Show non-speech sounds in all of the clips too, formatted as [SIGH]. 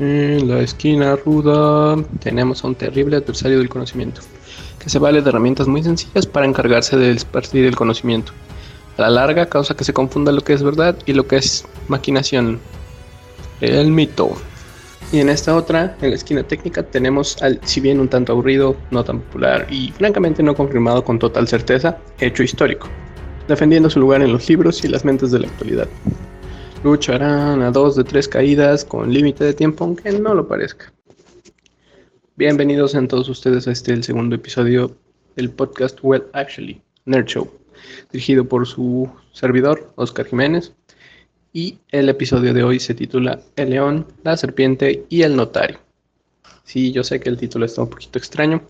En la esquina ruda tenemos a un terrible adversario del conocimiento, que se vale de herramientas muy sencillas para encargarse de esparcir el conocimiento. A la larga causa que se confunda lo que es verdad y lo que es maquinación. El mito. Y en esta otra, en la esquina técnica, tenemos al, si bien un tanto aburrido, no tan popular y francamente no confirmado con total certeza, hecho histórico, defendiendo su lugar en los libros y las mentes de la actualidad. Lucharán a dos de tres caídas con límite de tiempo, aunque no lo parezca. Bienvenidos a todos ustedes a este el segundo episodio del podcast Well Actually, Nerd Show, dirigido por su servidor, Oscar Jiménez. Y el episodio de hoy se titula El león, la serpiente y el notario. Sí, yo sé que el título está un poquito extraño.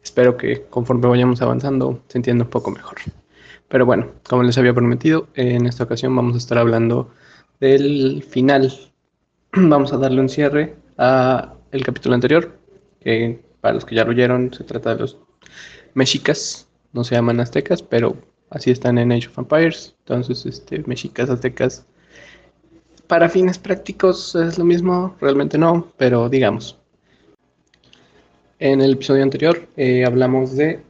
Espero que conforme vayamos avanzando se entienda un poco mejor. Pero bueno, como les había prometido, en esta ocasión vamos a estar hablando del final. [CLEARS THROAT] Vamos a darle un cierre a el capítulo anterior, que para los que ya lo oyeron, se trata de los mexicas, no se llaman aztecas, pero así están en Age of Empires. Entonces, este, mexicas, aztecas, para fines prácticos es lo mismo, realmente no, pero digamos. En el episodio anterior eh, hablamos de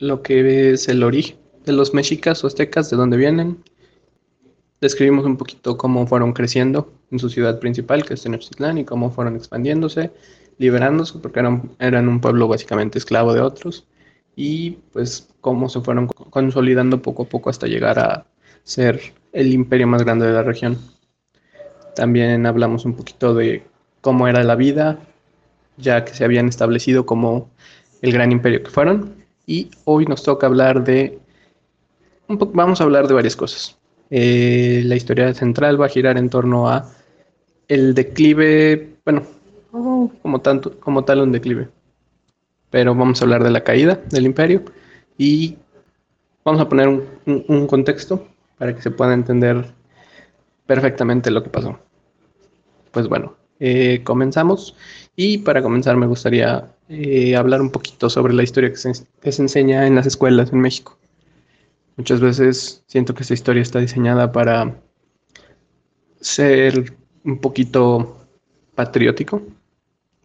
lo que es el origen de los mexicas o aztecas, de dónde vienen, describimos un poquito cómo fueron creciendo en su ciudad principal, que es Tenochtitlán, y cómo fueron expandiéndose, liberándose, porque eran, eran un pueblo básicamente esclavo de otros, y pues cómo se fueron consolidando poco a poco hasta llegar a ser el imperio más grande de la región. También hablamos un poquito de cómo era la vida, ya que se habían establecido como el gran imperio que fueron. Y hoy nos toca hablar de... Un vamos a hablar de varias cosas. Eh, la historia central va a girar en torno a el declive, bueno, como, tanto, como tal un declive. Pero vamos a hablar de la caída del imperio y vamos a poner un, contexto para que se pueda entender perfectamente lo que pasó. Pues bueno, eh, comenzamos y para comenzar me gustaría eh, hablar un poquito sobre la historia que se enseña en las escuelas en México. Muchas veces siento que esta historia está diseñada para ser un poquito patriótico,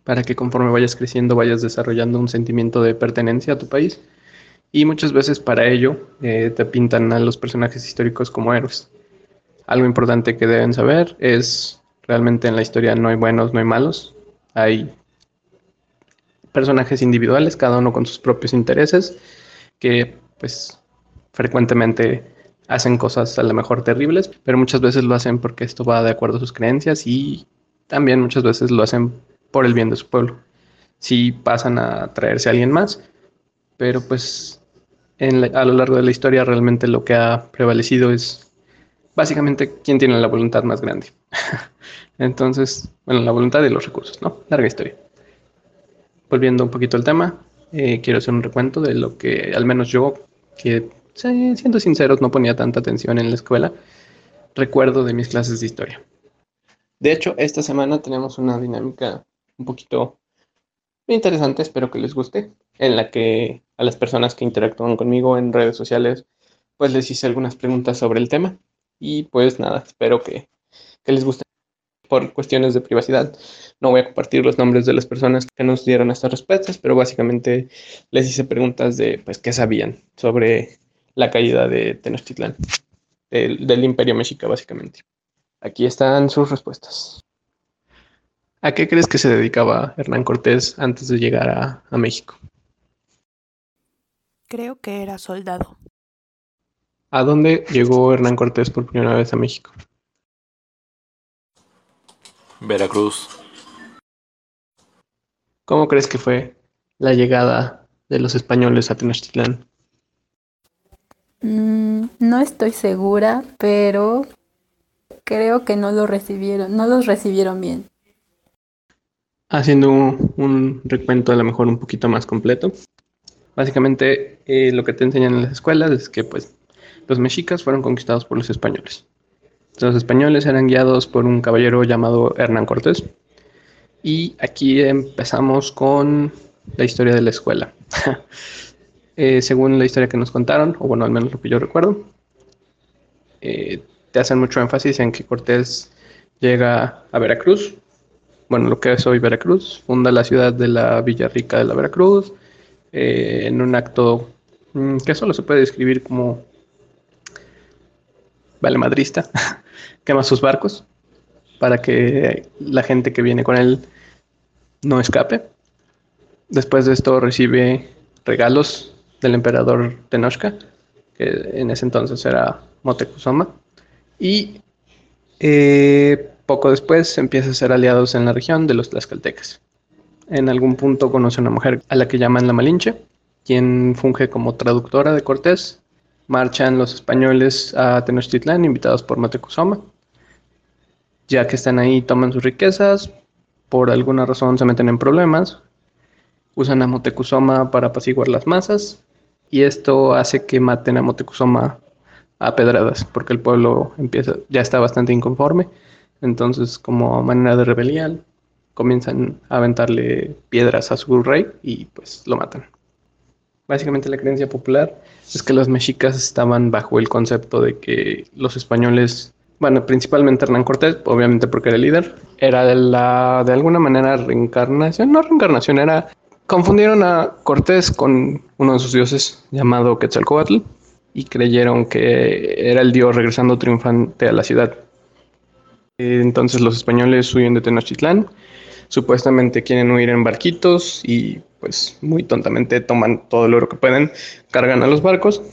para que conforme vayas creciendo vayas desarrollando un sentimiento de pertenencia a tu país. Y muchas veces para ello eh, te pintan a los personajes históricos como héroes. Algo importante que deben saber es realmente en la historia no hay buenos, no hay malos. Hay personajes individuales, cada uno con sus propios intereses, que pues frecuentemente hacen cosas a lo mejor terribles, pero muchas veces lo hacen porque esto va de acuerdo a sus creencias y también muchas veces lo hacen por el bien de su pueblo. Si pasan a traerse a alguien más, pero pues a lo largo de la historia realmente lo que ha prevalecido es básicamente quién tiene la voluntad más grande. [LAUGHS] Entonces, bueno, la voluntad y los recursos, ¿no? Larga historia. Volviendo un poquito al tema, eh, quiero hacer un recuento de lo que al menos yo, que siendo sinceros, no ponía tanta atención en la escuela, recuerdo de mis clases de historia. De hecho, esta semana tenemos una dinámica un poquito interesante, espero que les guste, en la que a las personas que interactúan conmigo en redes sociales, pues les hice algunas preguntas sobre el tema. Y pues nada, espero que, que les guste. Por cuestiones de privacidad, no voy a compartir los nombres de las personas que nos dieron estas respuestas, pero básicamente les hice preguntas de, pues, qué sabían sobre la caída de Tenochtitlán, del, imperio mexica básicamente. Aquí están sus respuestas. ¿A qué crees que se dedicaba Hernán Cortés antes de llegar a, a México? Creo que era soldado. ¿A dónde llegó Hernán Cortés por primera vez a México? Veracruz. ¿Cómo crees que fue la llegada de los españoles a Tenochtitlán? Mm, no estoy segura, pero creo que no lo recibieron, no los recibieron bien. Haciendo un, recuento a lo mejor un poquito más completo. Básicamente eh, lo que te enseñan en las escuelas es que pues los mexicas fueron conquistados por los españoles. Los españoles eran guiados por un caballero llamado Hernán Cortés. Y aquí empezamos con la historia de la escuela. [LAUGHS] Eh, según la historia que nos contaron, o bueno, al menos lo que yo recuerdo, eh, te hacen mucho énfasis en que Cortés llega a Veracruz bueno, lo que es hoy Veracruz, funda la ciudad de la Villa Rica de la Veracruz, eh, en un acto mm, que solo se puede describir como valemadrista, [LAUGHS] quema sus barcos para que la gente que viene con él no escape. Después de esto recibe regalos del emperador Tenochca, que en ese entonces era Moctezuma, y eh, poco después empieza a ser aliados en la región de los tlaxcaltecas. En algún punto conoce a una mujer a la que llaman la Malinche, quien funge como traductora de Cortés. Marchan los españoles a Tenochtitlán invitados por Moctezuma. Ya que están ahí, toman sus riquezas, por alguna razón se meten en problemas, usan a Moctezuma para apaciguar las masas y esto hace que maten a Moctezuma a pedradas, porque el pueblo empieza, ya está bastante inconforme. Entonces, como manera de rebelión, comienzan a aventarle piedras a su rey y pues lo matan. Básicamente la creencia popular es que los mexicas estaban bajo el concepto de que los españoles, bueno, principalmente Hernán Cortés, obviamente porque era el líder, era de, la, de alguna manera reencarnación, no reencarnación, era confundieron a Cortés con uno de sus dioses llamado Quetzalcoatl y creyeron que era el dios regresando triunfante a la ciudad. Entonces los españoles huyen de Tenochtitlán, supuestamente quieren huir en barquitos y pues muy tontamente toman todo el oro que pueden, cargan a los barcos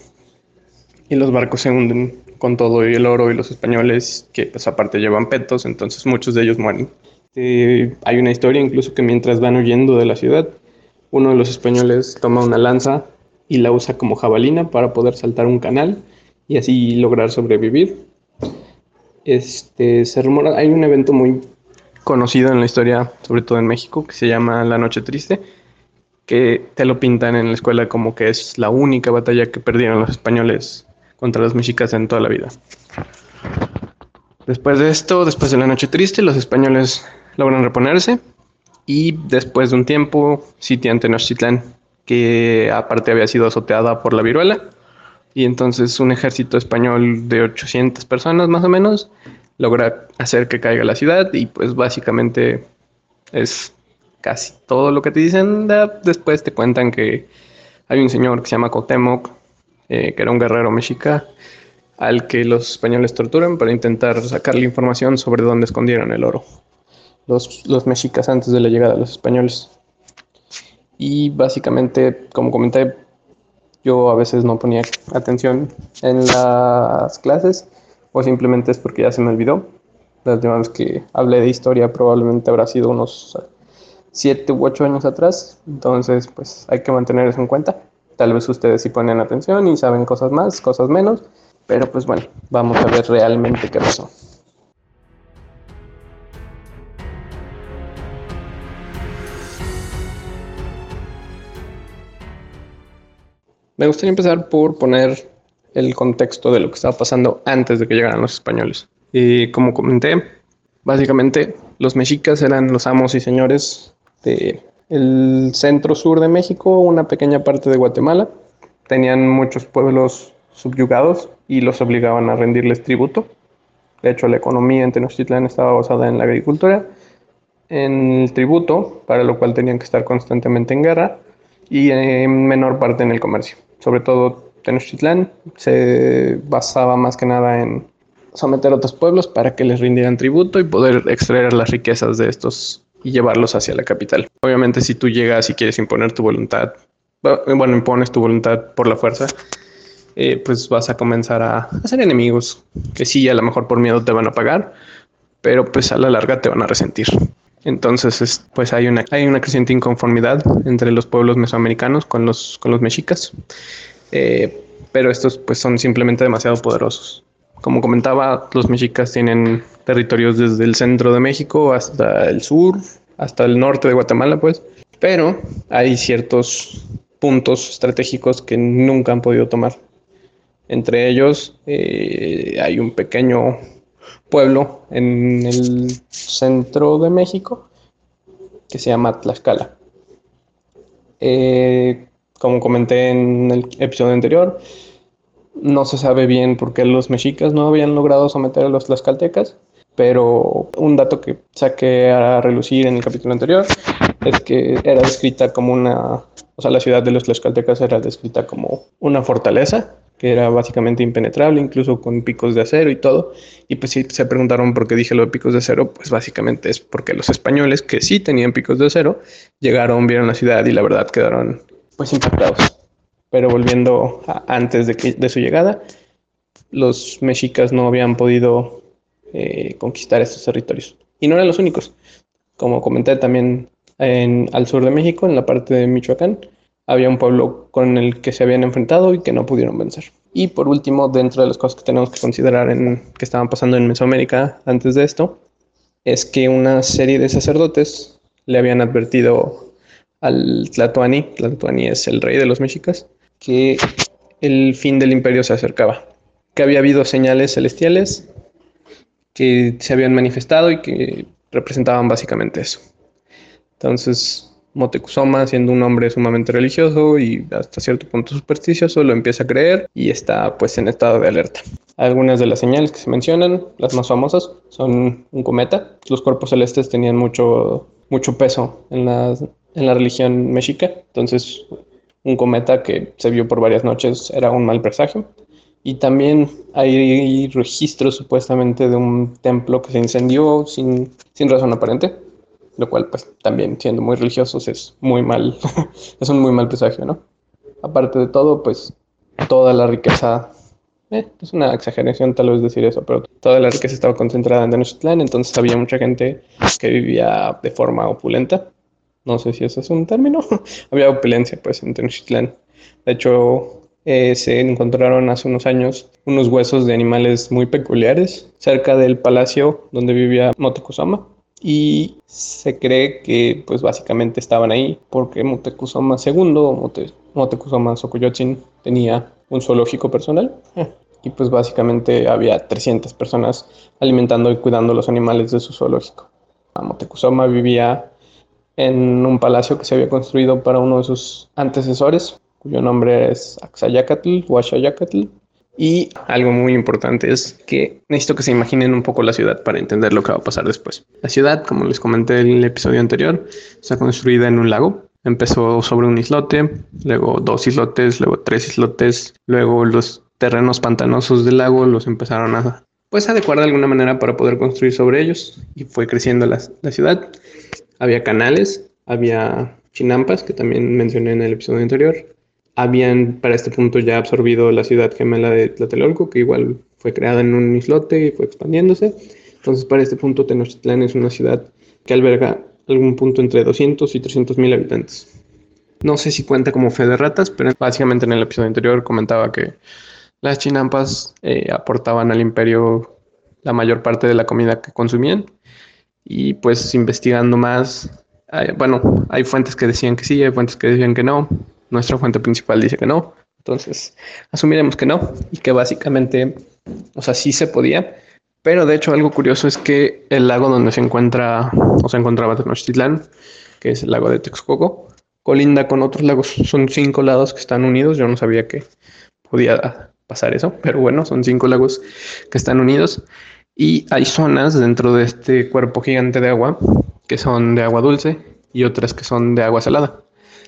y los barcos se hunden con todo el oro y los españoles que pues aparte llevan petos, entonces muchos de ellos mueren. Eh, hay una historia incluso que mientras van huyendo de la ciudad, uno de los españoles toma una lanza y la usa como jabalina para poder saltar un canal y así lograr sobrevivir. Este, se rumora, hay un evento muy conocido en la historia, sobre todo en México, que se llama La Noche Triste, que te lo pintan en la escuela como que es la única batalla que perdieron los españoles contra los mexicas en toda la vida. Después de esto, después de la Noche Triste, los españoles logran reponerse y después de un tiempo sitian Tenochtitlán que aparte había sido azoteada por la viruela. Y entonces un ejército español de 800 personas más o menos logra hacer que caiga la ciudad y pues básicamente es casi todo lo que te dicen. Después te cuentan que hay un señor que se llama Cotemoc, eh, que era un guerrero mexica, al que los españoles torturan para intentar sacarle información sobre dónde escondieron el oro. Los, los mexicas antes de la llegada de los españoles. Y básicamente, como comenté, yo a veces no ponía atención en las clases o simplemente es porque ya se me olvidó. La última que hablé de historia probablemente habrá sido unos siete u ocho años atrás. Entonces, pues hay que mantener eso en cuenta. Tal vez ustedes sí ponen atención y saben cosas más, cosas menos. Pero pues bueno, vamos a ver realmente qué pasó. Me gustaría empezar por poner el contexto de lo que estaba pasando antes de que llegaran los españoles. Y como comenté, básicamente los mexicas eran los amos y señores del centro sur de México, una pequeña parte de Guatemala. Tenían muchos pueblos subyugados y los obligaban a rendirles tributo. De hecho, la economía en Tenochtitlán estaba basada en la agricultura, en el tributo, para lo cual tenían que estar constantemente en guerra, y en menor parte en el comercio sobre todo Tenochtitlán, se basaba más que nada en someter a otros pueblos para que les rindieran tributo y poder extraer las riquezas de estos y llevarlos hacia la capital. Obviamente si tú llegas y quieres imponer tu voluntad, bueno, impones tu voluntad por la fuerza, eh, pues vas a comenzar a hacer enemigos que sí, a lo mejor por miedo te van a pagar, pero pues a la larga te van a resentir. Entonces, pues hay una, hay una creciente inconformidad entre los pueblos mesoamericanos con los, con los mexicas, eh, pero estos pues son simplemente demasiado poderosos. Como comentaba, los mexicas tienen territorios desde el centro de México hasta el sur, hasta el norte de Guatemala, pues, pero hay ciertos puntos estratégicos que nunca han podido tomar. Entre ellos eh, hay un pequeño pueblo en el centro de México que se llama Tlaxcala. Eh, como comenté en el episodio anterior, no se sabe bien por qué los mexicas no habían logrado someter a los tlaxcaltecas. pero un dato que saqué a relucir en el capítulo anterior es que era descrita como una, o sea, la ciudad de los tlaxcaltecas era descrita como una fortaleza que era básicamente impenetrable, incluso con picos de acero y todo. Y pues si se preguntaron por qué dije lo de picos de acero, pues básicamente es porque los españoles, que sí tenían picos de acero, llegaron, vieron la ciudad y la verdad quedaron pues impactados. Pero volviendo antes de, de su llegada, los mexicas no habían podido eh, conquistar estos territorios. Y no eran los únicos. Como comenté también en, al sur de México, en la parte de Michoacán, había un pueblo con el que se habían enfrentado y que no pudieron vencer. Y por último, dentro de las cosas que tenemos que considerar en, que estaban pasando en Mesoamérica antes de esto, es que una serie de sacerdotes le habían advertido al Tlatoani, Tlatoani es el rey de los mexicas, que el fin del imperio se acercaba, que había habido señales celestiales que se habían manifestado y que representaban básicamente eso. Entonces, Motecuzoma, siendo un hombre sumamente religioso y hasta cierto punto supersticioso, lo empieza a creer y está pues en estado de alerta. Algunas de las señales que se mencionan, las más famosas, son un cometa. Los cuerpos celestes tenían mucho, mucho peso en la, en la religión mexica, entonces un cometa que se vio por varias noches era un mal presagio. Y también hay registros supuestamente de un templo que se incendió sin, sin razón aparente, lo cual pues también siendo muy religiosos es muy mal, [LAUGHS] es un muy mal presagio, ¿no? Aparte de todo, pues toda la riqueza, eh, es una exageración tal vez decir eso, pero toda la riqueza estaba concentrada en Tenochtitlán, entonces había mucha gente que vivía de forma opulenta. No sé si ese es un término. [LAUGHS] había opulencia pues en Tenochtitlán. De hecho, eh, se encontraron hace unos años unos huesos de animales muy peculiares cerca del palacio donde vivía Motecuzoma y se cree que pues básicamente estaban ahí porque Motecuzoma II Mote, Motecuzoma Xocoyotzin tenía un zoológico personal y pues básicamente había 300 personas alimentando y cuidando los animales de su zoológico. Motecuzoma vivía en un palacio que se había construido para uno de sus antecesores, cuyo nombre es Axayacatl, Huachayacatl. Y algo muy importante es que necesito que se imaginen un poco la ciudad para entender lo que va a pasar después. La ciudad, como les comenté en el episodio anterior, está construida en un lago. Empezó sobre un islote, luego dos islotes, luego tres islotes, luego los terrenos pantanosos del lago los empezaron a pues adecuar de alguna manera para poder construir sobre ellos y fue creciendo la, la ciudad. Había canales, había chinampas que también mencioné en el episodio anterior, habían para este punto ya absorbido la ciudad gemela de Tlatelolco, que igual fue creada en un islote y fue expandiéndose. Entonces, para este punto, Tenochtitlán es una ciudad que alberga algún punto entre 200 y 300 mil habitantes. No sé si cuenta como fe de ratas, pero básicamente en el episodio anterior comentaba que las chinampas eh, aportaban al imperio la mayor parte de la comida que consumían. Y pues investigando más, bueno, hay fuentes que decían que sí, hay fuentes que decían que no. Nuestra fuente principal dice que no. Entonces, asumiremos que no y que básicamente, o sea, sí se podía. Pero de hecho, algo curioso es que el lago donde se encuentra o se encontraba Tenochtitlán, que es el lago de Texcoco, colinda con otros lagos. Son cinco lagos que están unidos. Yo no sabía que podía pasar eso, pero bueno, son cinco lagos que están unidos. Y hay zonas dentro de este cuerpo gigante de agua que son de agua dulce y otras que son de agua salada.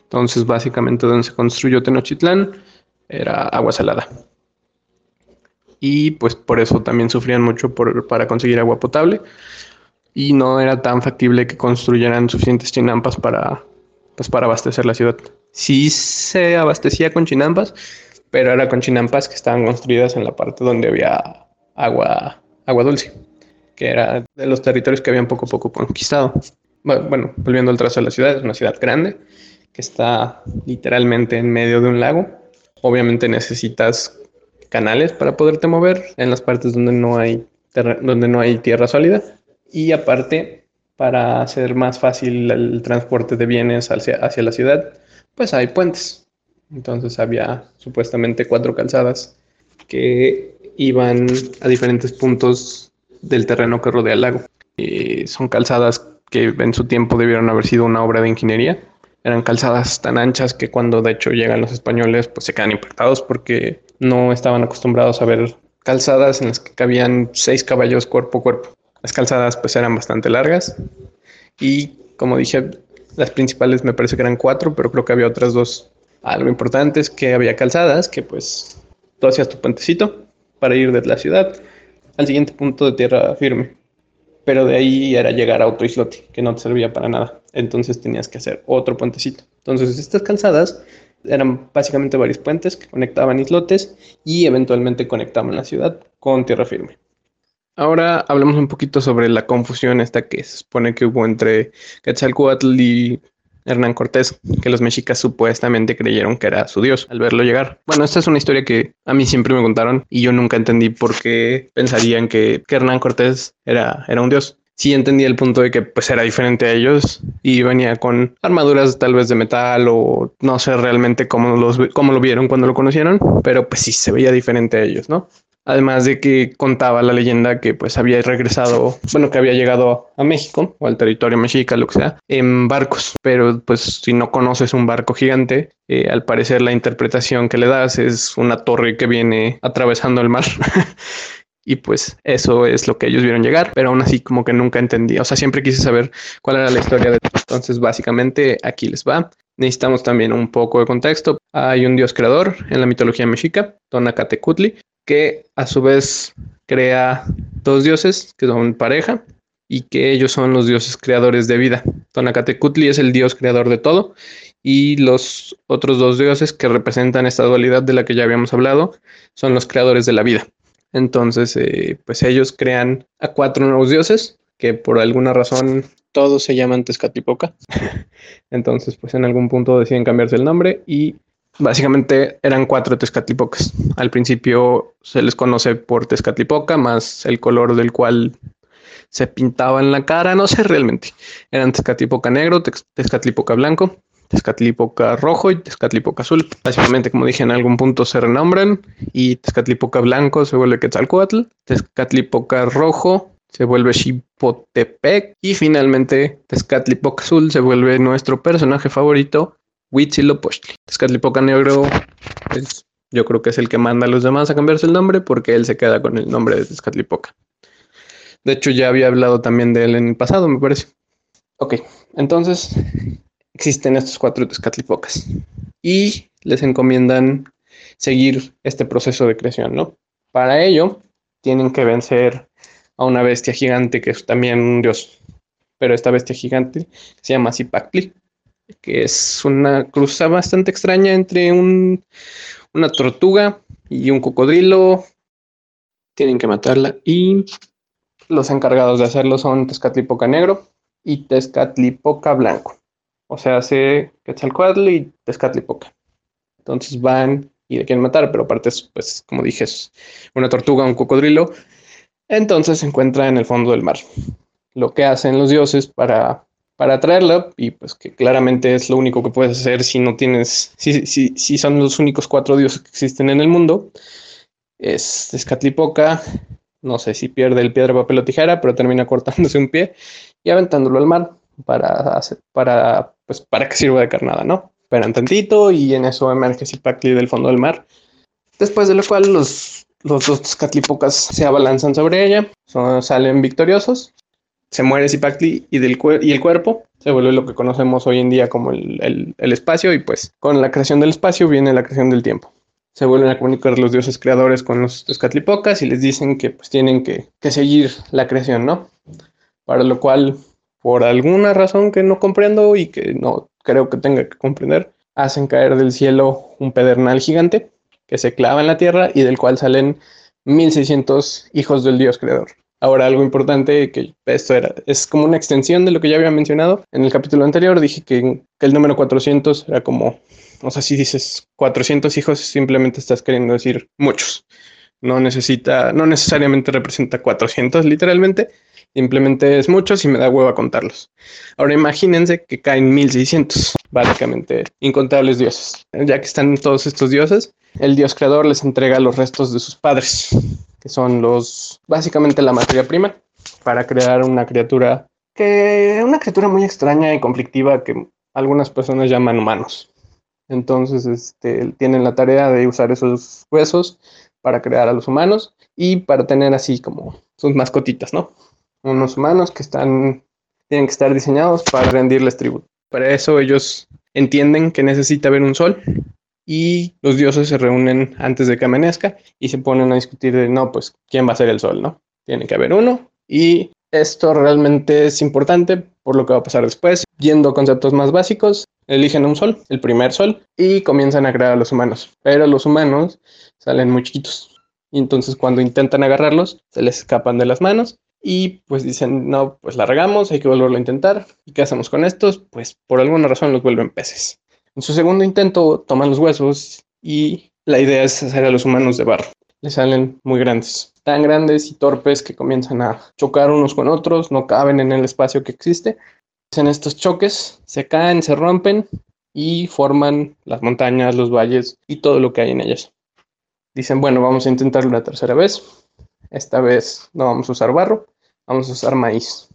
Entonces, básicamente donde se construyó Tenochtitlán era agua salada. Y pues por eso también sufrían mucho para conseguir agua potable. Y no era tan factible que construyeran suficientes chinampas para, pues, para abastecer la ciudad. Sí se abastecía con chinampas, pero era con chinampas que estaban construidas en la parte donde había agua, agua dulce, que era de los territorios que habían poco a poco conquistado. Bueno, volviendo al trazo de la ciudad, es una ciudad grande que está literalmente en medio de un lago. Obviamente necesitas canales para poderte mover en las partes donde no hay, donde no hay tierra sólida. Y aparte, para hacer más fácil el transporte de bienes hacia, hacia la ciudad, pues hay puentes. Entonces había supuestamente cuatro calzadas que iban a diferentes puntos del terreno que rodea el lago. Y son calzadas que en su tiempo debieron haber sido una obra de ingeniería eran calzadas tan anchas que cuando de hecho llegan los españoles pues se quedan impactados porque no estaban acostumbrados a ver calzadas en las que cabían seis caballos cuerpo a cuerpo. Las calzadas pues eran bastante largas y como dije, las principales me parece que eran cuatro, pero creo que había otras dos. Algo importante es que había calzadas que pues tú hacías tu puentecito para ir de la ciudad al siguiente punto de tierra firme. Pero de ahí era llegar a otro islote que no te servía para nada. Entonces tenías que hacer otro puentecito. Entonces estas calzadas eran básicamente varios puentes que conectaban islotes y eventualmente conectaban la ciudad con tierra firme. Ahora hablamos un poquito sobre la confusión esta que se supone que hubo entre Quetzalcoatl y Hernán Cortés, que los mexicas supuestamente creyeron que era su dios al verlo llegar. Bueno, esta es una historia que a mí siempre me contaron y yo nunca entendí por qué pensarían que, Hernán Cortés era, era un dios. Sí entendí el punto de que pues era diferente a ellos y venía con armaduras tal vez de metal o no sé realmente cómo, los, cómo lo vieron cuando lo conocieron, pero pues sí se veía diferente a ellos, ¿no? Además de que contaba la leyenda que pues había regresado, bueno, que había llegado a México o al territorio mexica, lo que sea, en barcos. Pero pues si no conoces un barco gigante, eh, al parecer la interpretación que le das es una torre que viene atravesando el mar. [LAUGHS] y pues eso es lo que ellos vieron llegar, pero aún así como que nunca entendí, o sea, siempre quise saber cuál era la historia de entonces básicamente aquí les va. Necesitamos también un poco de contexto. Hay un dios creador en la mitología mexica, Tonacatecutli, que a su vez crea dos dioses que son pareja y que ellos son los dioses creadores de vida. Tonacatecutli es el dios creador de todo y los otros dos dioses que representan esta dualidad de la que ya habíamos hablado son los creadores de la vida. Entonces, eh, pues ellos crean a cuatro nuevos dioses que por alguna razón todos se llaman Tezcatlipoca. [LAUGHS] Entonces, pues en algún punto deciden cambiarse el nombre y Básicamente eran cuatro Tezcatlipocas. Al principio se les conoce por Tezcatlipoca, más el color del cual se pintaba en la cara, no sé realmente. Eran Tezcatlipoca negro, Tezcatlipoca blanco, Tezcatlipoca rojo y Tezcatlipoca azul. Básicamente, como dije, en algún punto se renombran y Tezcatlipoca blanco se vuelve Quetzalcoatl, Tezcatlipoca rojo se vuelve Chipotepec y finalmente Tezcatlipoca azul se vuelve nuestro personaje favorito, Huitzilopochtli. Tezcatlipoca Negro es, yo creo que es el que manda a los demás a cambiarse el nombre porque él se queda con el nombre de Tezcatlipoca. De hecho, ya había hablado también de él en el pasado, me parece. Ok, entonces existen estos cuatro Tezcatlipocas y les encomiendan seguir este proceso de creación, ¿no? Para ello, tienen que vencer a una bestia gigante que es también un dios, pero esta bestia gigante se llama Zipactli que es una cruza bastante extraña entre un, una tortuga y un cocodrilo. Tienen que matarla y los encargados de hacerlo son Tezcatlipoca Negro y Tezcatlipoca Blanco. O sea, hace Quetzalcoatl y Tezcatlipoca. Entonces van y le quieren matar, pero aparte, pues, como dije, es una tortuga, un cocodrilo. Entonces se encuentra en el fondo del mar. Lo que hacen los dioses para para traerla y pues que claramente es lo único que puedes hacer si no tienes, si, si, si son los únicos cuatro dioses que existen en el mundo. Es Escatlipoca, no sé si pierde el piedra, papel o tijera, pero termina cortándose un pie y aventándolo al mar para, para, pues, para que sirva de carnada, ¿no? Esperan tantito y en eso emerge Zipacli del fondo del mar. Después de lo cual los, los dos Escatlipocas se abalanzan sobre ella, salen victoriosos se muere Zipactli y, del y el cuerpo se vuelve lo que conocemos hoy en día como el, espacio y pues con la creación del espacio viene la creación del tiempo. Se vuelven a comunicar los dioses creadores con los Tezcatlipocas y les dicen que pues tienen que, que seguir la creación, ¿no? Para lo cual, por alguna razón que no comprendo y que no creo que tenga que comprender, hacen caer del cielo un pedernal gigante que se clava en la tierra y del cual salen 1600 hijos del dios creador. Ahora, algo importante, que esto era, es como una extensión de lo que ya había mencionado. En el capítulo anterior dije que, el número 400 era como, o sea, si dices 400 hijos, simplemente estás queriendo decir muchos. No necesita, no necesariamente representa 400 literalmente, simplemente es muchos y me da hueva contarlos. Ahora imagínense que caen 1600, básicamente incontables dioses. Ya que están todos estos dioses, el dios creador les entrega los restos de sus padres que son los básicamente la materia prima para crear una criatura que una criatura muy extraña y conflictiva que algunas personas llaman humanos. Entonces, este, tienen la tarea de usar esos huesos para crear a los humanos y para tener así como sus mascotitas, ¿no? Unos humanos que están, tienen que estar diseñados para rendirles tributo. Para eso ellos entienden que necesita haber un sol y los dioses se reúnen antes de que amanezca y se ponen a discutir de, no, pues, ¿quién va a ser el sol, no? Tiene que haber uno y esto realmente es importante por lo que va a pasar después. Yendo a conceptos más básicos, eligen un sol, el primer sol, y comienzan a crear a los humanos. Pero los humanos salen muy chiquitos. Y entonces cuando intentan agarrarlos, se les escapan de las manos y pues dicen, no, pues la regamos, hay que volverlo a intentar. ¿Y qué hacemos con estos? Pues por alguna razón los vuelven peces. En su segundo intento toman los huesos y la idea es hacer a los humanos de barro. Les salen muy grandes, tan grandes y torpes que comienzan a chocar unos con otros, no caben en el espacio que existe. En estos choques se caen, se rompen y forman las montañas, los valles y todo lo que hay en ellas. Dicen, bueno, vamos a intentarlo una tercera vez. Esta vez no vamos a usar barro, vamos a usar maíz.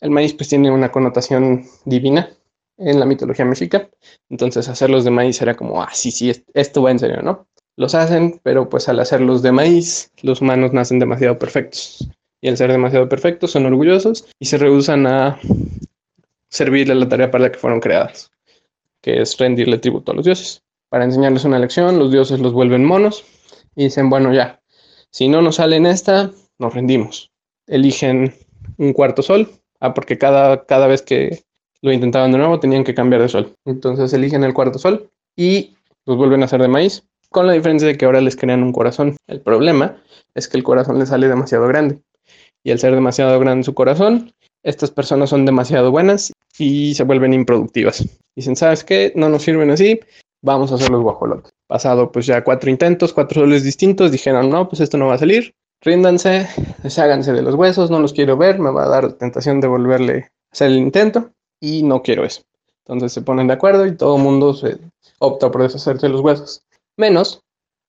El maíz pues tiene una connotación divina en la mitología mexica. Entonces hacerlos de maíz era como, ah, sí, sí, esto va en serio, ¿no? Los hacen, pero pues al hacerlos de maíz, los humanos nacen demasiado perfectos. Y al ser demasiado perfectos son orgullosos y se rehusan a servirle la tarea para la que fueron creadas, que es rendirle tributo a los dioses. Para enseñarles una lección, los dioses los vuelven monos y dicen, bueno, ya, si no nos sale en esta, nos rendimos. Eligen un cuarto sol, ah, porque cada, cada vez que lo intentaban de nuevo tenían que cambiar de sol. Entonces eligen el cuarto sol y los vuelven a hacer de maíz, con la diferencia de que ahora les crean un corazón. El problema es que el corazón les sale demasiado grande. Y al ser demasiado grande su corazón, estas personas son demasiado buenas y se vuelven improductivas. Dicen, ¿sabes qué? No nos sirven así, vamos a hacer los guajolotes. Pasado pues ya cuatro intentos, cuatro soles distintos, dijeron, no, pues esto no va a salir, ríndanse, desháganse de los huesos, no los quiero ver, me va a dar tentación de volverle a hacer el intento y no quiero eso. Entonces se ponen de acuerdo y todo el mundo se opta por deshacerse de los huesos, menos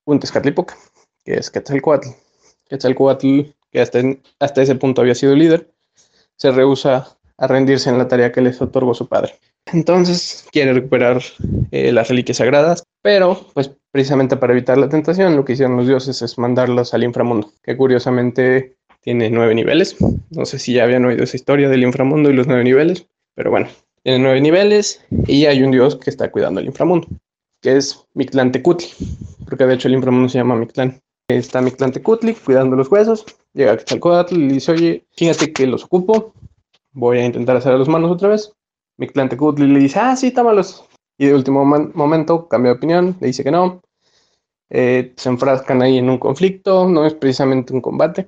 un Tezcatlipoca, que es Quetzalcoatl. Quetzalcoatl, que hasta, hasta ese punto había sido líder, se rehúsa a rendirse en la tarea que les otorgó su padre. Entonces quiere recuperar eh, las reliquias sagradas, pero pues precisamente para evitar la tentación lo que hicieron los dioses es mandarlos al inframundo, que curiosamente tiene nueve niveles. No sé si ya habían oído esa historia del inframundo y los nueve niveles, pero bueno, tiene nueve niveles y hay un dios que está cuidando el inframundo, que es Mictlantecutli, porque de hecho el inframundo se llama Mictlán. Está Mictlantecutli cuidando los huesos, llega Quetzalcoatl y dice, oye, fíjate que los ocupo, voy a intentar hacer a los manos otra vez. Mictlantecutli le dice, ah, sí, tómalos. Y de último momento cambia de opinión, le dice que no. Eh, se enfrascan ahí en un conflicto, no es precisamente un combate,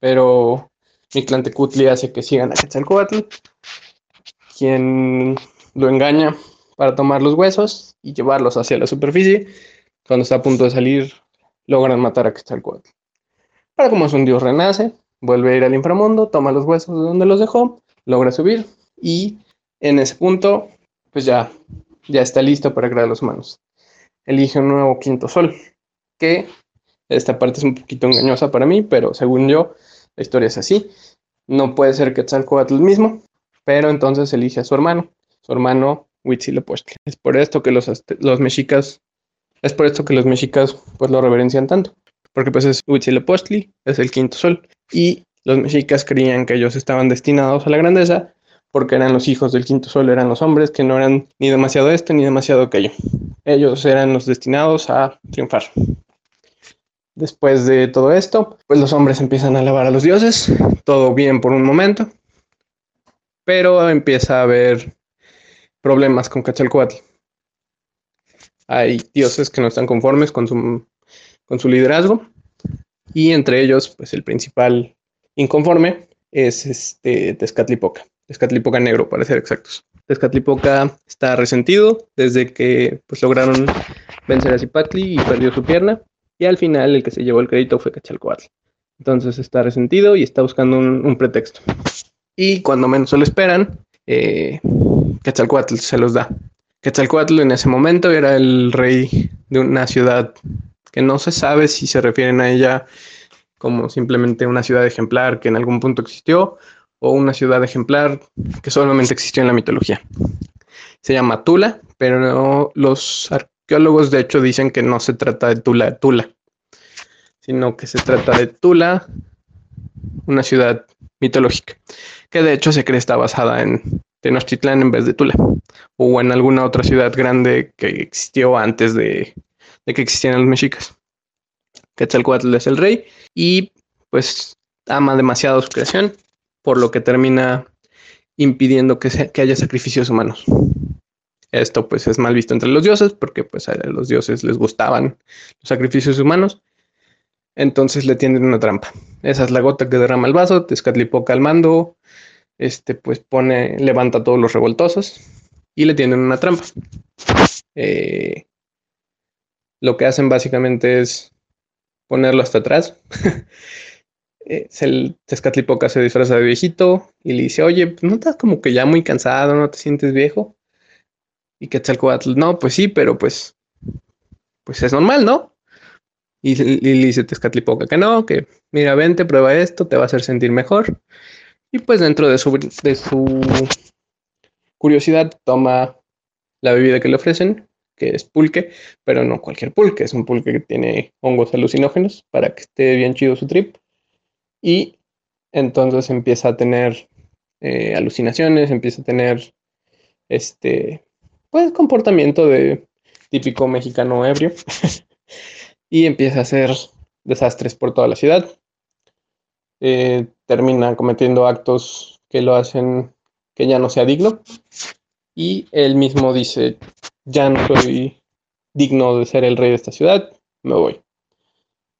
pero Mictlantecutli hace que sigan a Quetzalcoatl, quien lo engaña para tomar los huesos y llevarlos hacia la superficie. Cuando está a punto de salir, logran matar a Quetzalcoatl. Para como es un dios, renace, vuelve a ir al inframundo, toma los huesos de donde los dejó, logra subir y en ese punto, pues ya, ya está listo para crear los humanos. Elige un nuevo quinto sol, que esta parte es un poquito engañosa para mí, pero según yo, la historia es así. No puede ser Quetzalcoatl mismo, pero entonces elige a su hermano, su hermano Huitzilopochtli. Es por esto que los, los mexicas, es por esto que los mexicas pues lo reverencian tanto, porque pues es Huitzilopochtli, es el quinto sol, y los mexicas creían que ellos estaban destinados a la grandeza, porque eran los hijos del quinto sol, eran los hombres que no eran ni demasiado este ni demasiado aquello. Ellos eran los destinados a triunfar. Después de todo esto, pues los hombres empiezan a alabar a los dioses, todo bien por un momento, pero empieza a haber problemas con Cachalcoatl. Hay dioses que no están conformes con su, con su liderazgo, y entre ellos, pues el principal inconforme es este Tezcatlipoca. Tezcatlipoca negro, para ser exactos. Tezcatlipoca está resentido desde que pues, lograron vencer a Zipatli y perdió su pierna. Y al final el que se llevó el crédito fue Cachalcoatl. Entonces está resentido y está buscando un, pretexto. Y cuando menos lo esperan, eh, Quetzalcoatl se los da. Quetzalcoatl en ese momento era el rey de una ciudad que no se sabe si se refieren a ella como simplemente una ciudad ejemplar que en algún punto existió o una ciudad ejemplar que solamente existió en la mitología. Se llama Tula, pero los arqueólogos de hecho dicen que no se trata de Tula Tula, sino que se trata de Tula, una ciudad mitológica, que de hecho se cree está basada en Tenochtitlán en vez de Tula, o en alguna otra ciudad grande que existió antes de, que existieran los mexicas. Quetzalcoatl es el rey y pues ama demasiado su creación, por lo que termina impidiendo que, que haya sacrificios humanos. Esto pues es mal visto entre los dioses porque pues a los dioses les gustaban los sacrificios humanos. Entonces le tienden una trampa. Esa es la gota que derrama el vaso, Tezcatlipoca al mando, este pues pone, levanta a todos los revoltosos y le tienden una trampa. Eh, lo que hacen básicamente es ponerlo hasta atrás. [LAUGHS] eh, el Tezcatlipoca se disfraza de viejito y le dice, oye, ¿no estás como que ya muy cansado, no te sientes viejo? Y Quetzalcoatl, no, pues sí, pero pues, pues es normal, ¿no? Y, y le dice Tezcatlipoca que no, que mira, vente, prueba esto, te va a hacer sentir mejor. Y pues dentro de su, de su curiosidad toma la bebida que le ofrecen, que es pulque, pero no cualquier pulque, es un pulque que tiene hongos alucinógenos para que esté bien chido su trip. Y entonces empieza a tener eh, alucinaciones, empieza a tener este, pues comportamiento de típico mexicano ebrio [LAUGHS] y empieza a hacer desastres por toda la ciudad. Eh, termina cometiendo actos que lo hacen que ya no sea digno y él mismo dice, ya no soy digno de ser el rey de esta ciudad, me voy.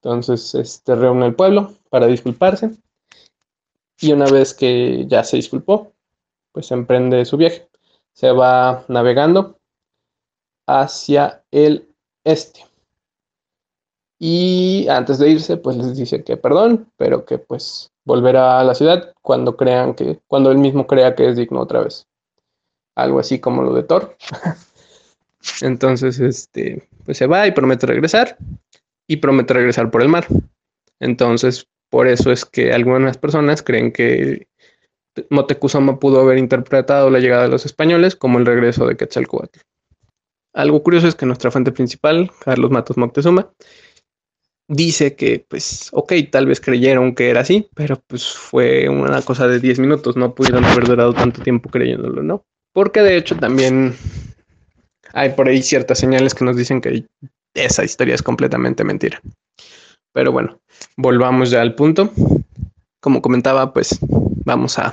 Entonces, este reúne el pueblo para disculparse y una vez que ya se disculpó, pues emprende su viaje se va navegando hacia el este. Y antes de irse, pues les dice que perdón, pero que pues volverá a la ciudad cuando crean que, cuando él mismo crea que es digno otra vez. Algo así como lo de Thor. [LAUGHS] Entonces, este, pues se va y promete regresar y promete regresar por el mar. Entonces, por eso es que algunas personas creen que Motecuzoma pudo haber interpretado la llegada de los españoles como el regreso de Quetzalcoatl. Algo curioso es que nuestra fuente principal, Carlos Matos Moctezuma, dice que, pues, ok, tal vez creyeron que era así, pero pues fue una cosa de 10 minutos, no pudieron haber durado tanto tiempo creyéndolo, ¿no? Porque de hecho también hay por ahí ciertas señales que nos dicen que esa historia es completamente mentira. Pero bueno, volvamos ya al punto. Como comentaba, pues vamos a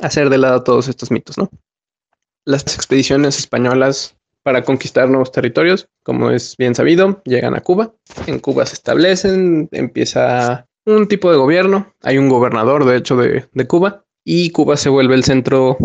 hacer de lado todos estos mitos, ¿no? Las expediciones españolas para conquistar nuevos territorios, como es bien sabido, llegan a Cuba. En Cuba se establecen, empieza un tipo de gobierno, hay un gobernador, de hecho, de, de Cuba, y Cuba se vuelve el centro,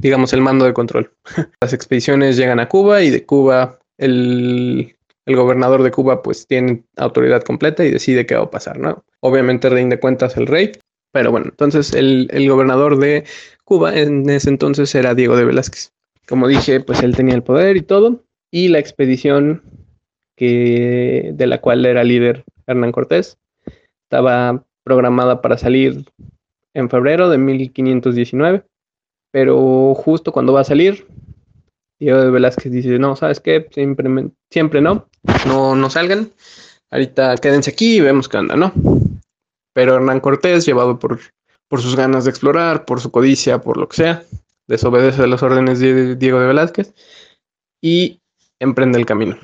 digamos, el mando de control. [LAUGHS] Las expediciones llegan a Cuba y de Cuba el, el gobernador de Cuba pues tiene autoridad completa y decide qué va a pasar, ¿no? Obviamente rinde cuentas el rey pero bueno, entonces el, gobernador de Cuba en ese entonces era Diego de Velázquez. Como dije, pues él tenía el poder y todo. Y la expedición que, de la cual era líder Hernán Cortés estaba programada para salir en febrero de 1519. Pero justo cuando va a salir, Diego de Velázquez dice, no, ¿sabes qué? Siempre, siempre no, no, no salgan. Ahorita quédense aquí y vemos qué onda, ¿no? Pero Hernán Cortés, llevado por, por sus ganas de explorar, por su codicia, por lo que sea, desobedece las órdenes de Diego de Velázquez y emprende el camino.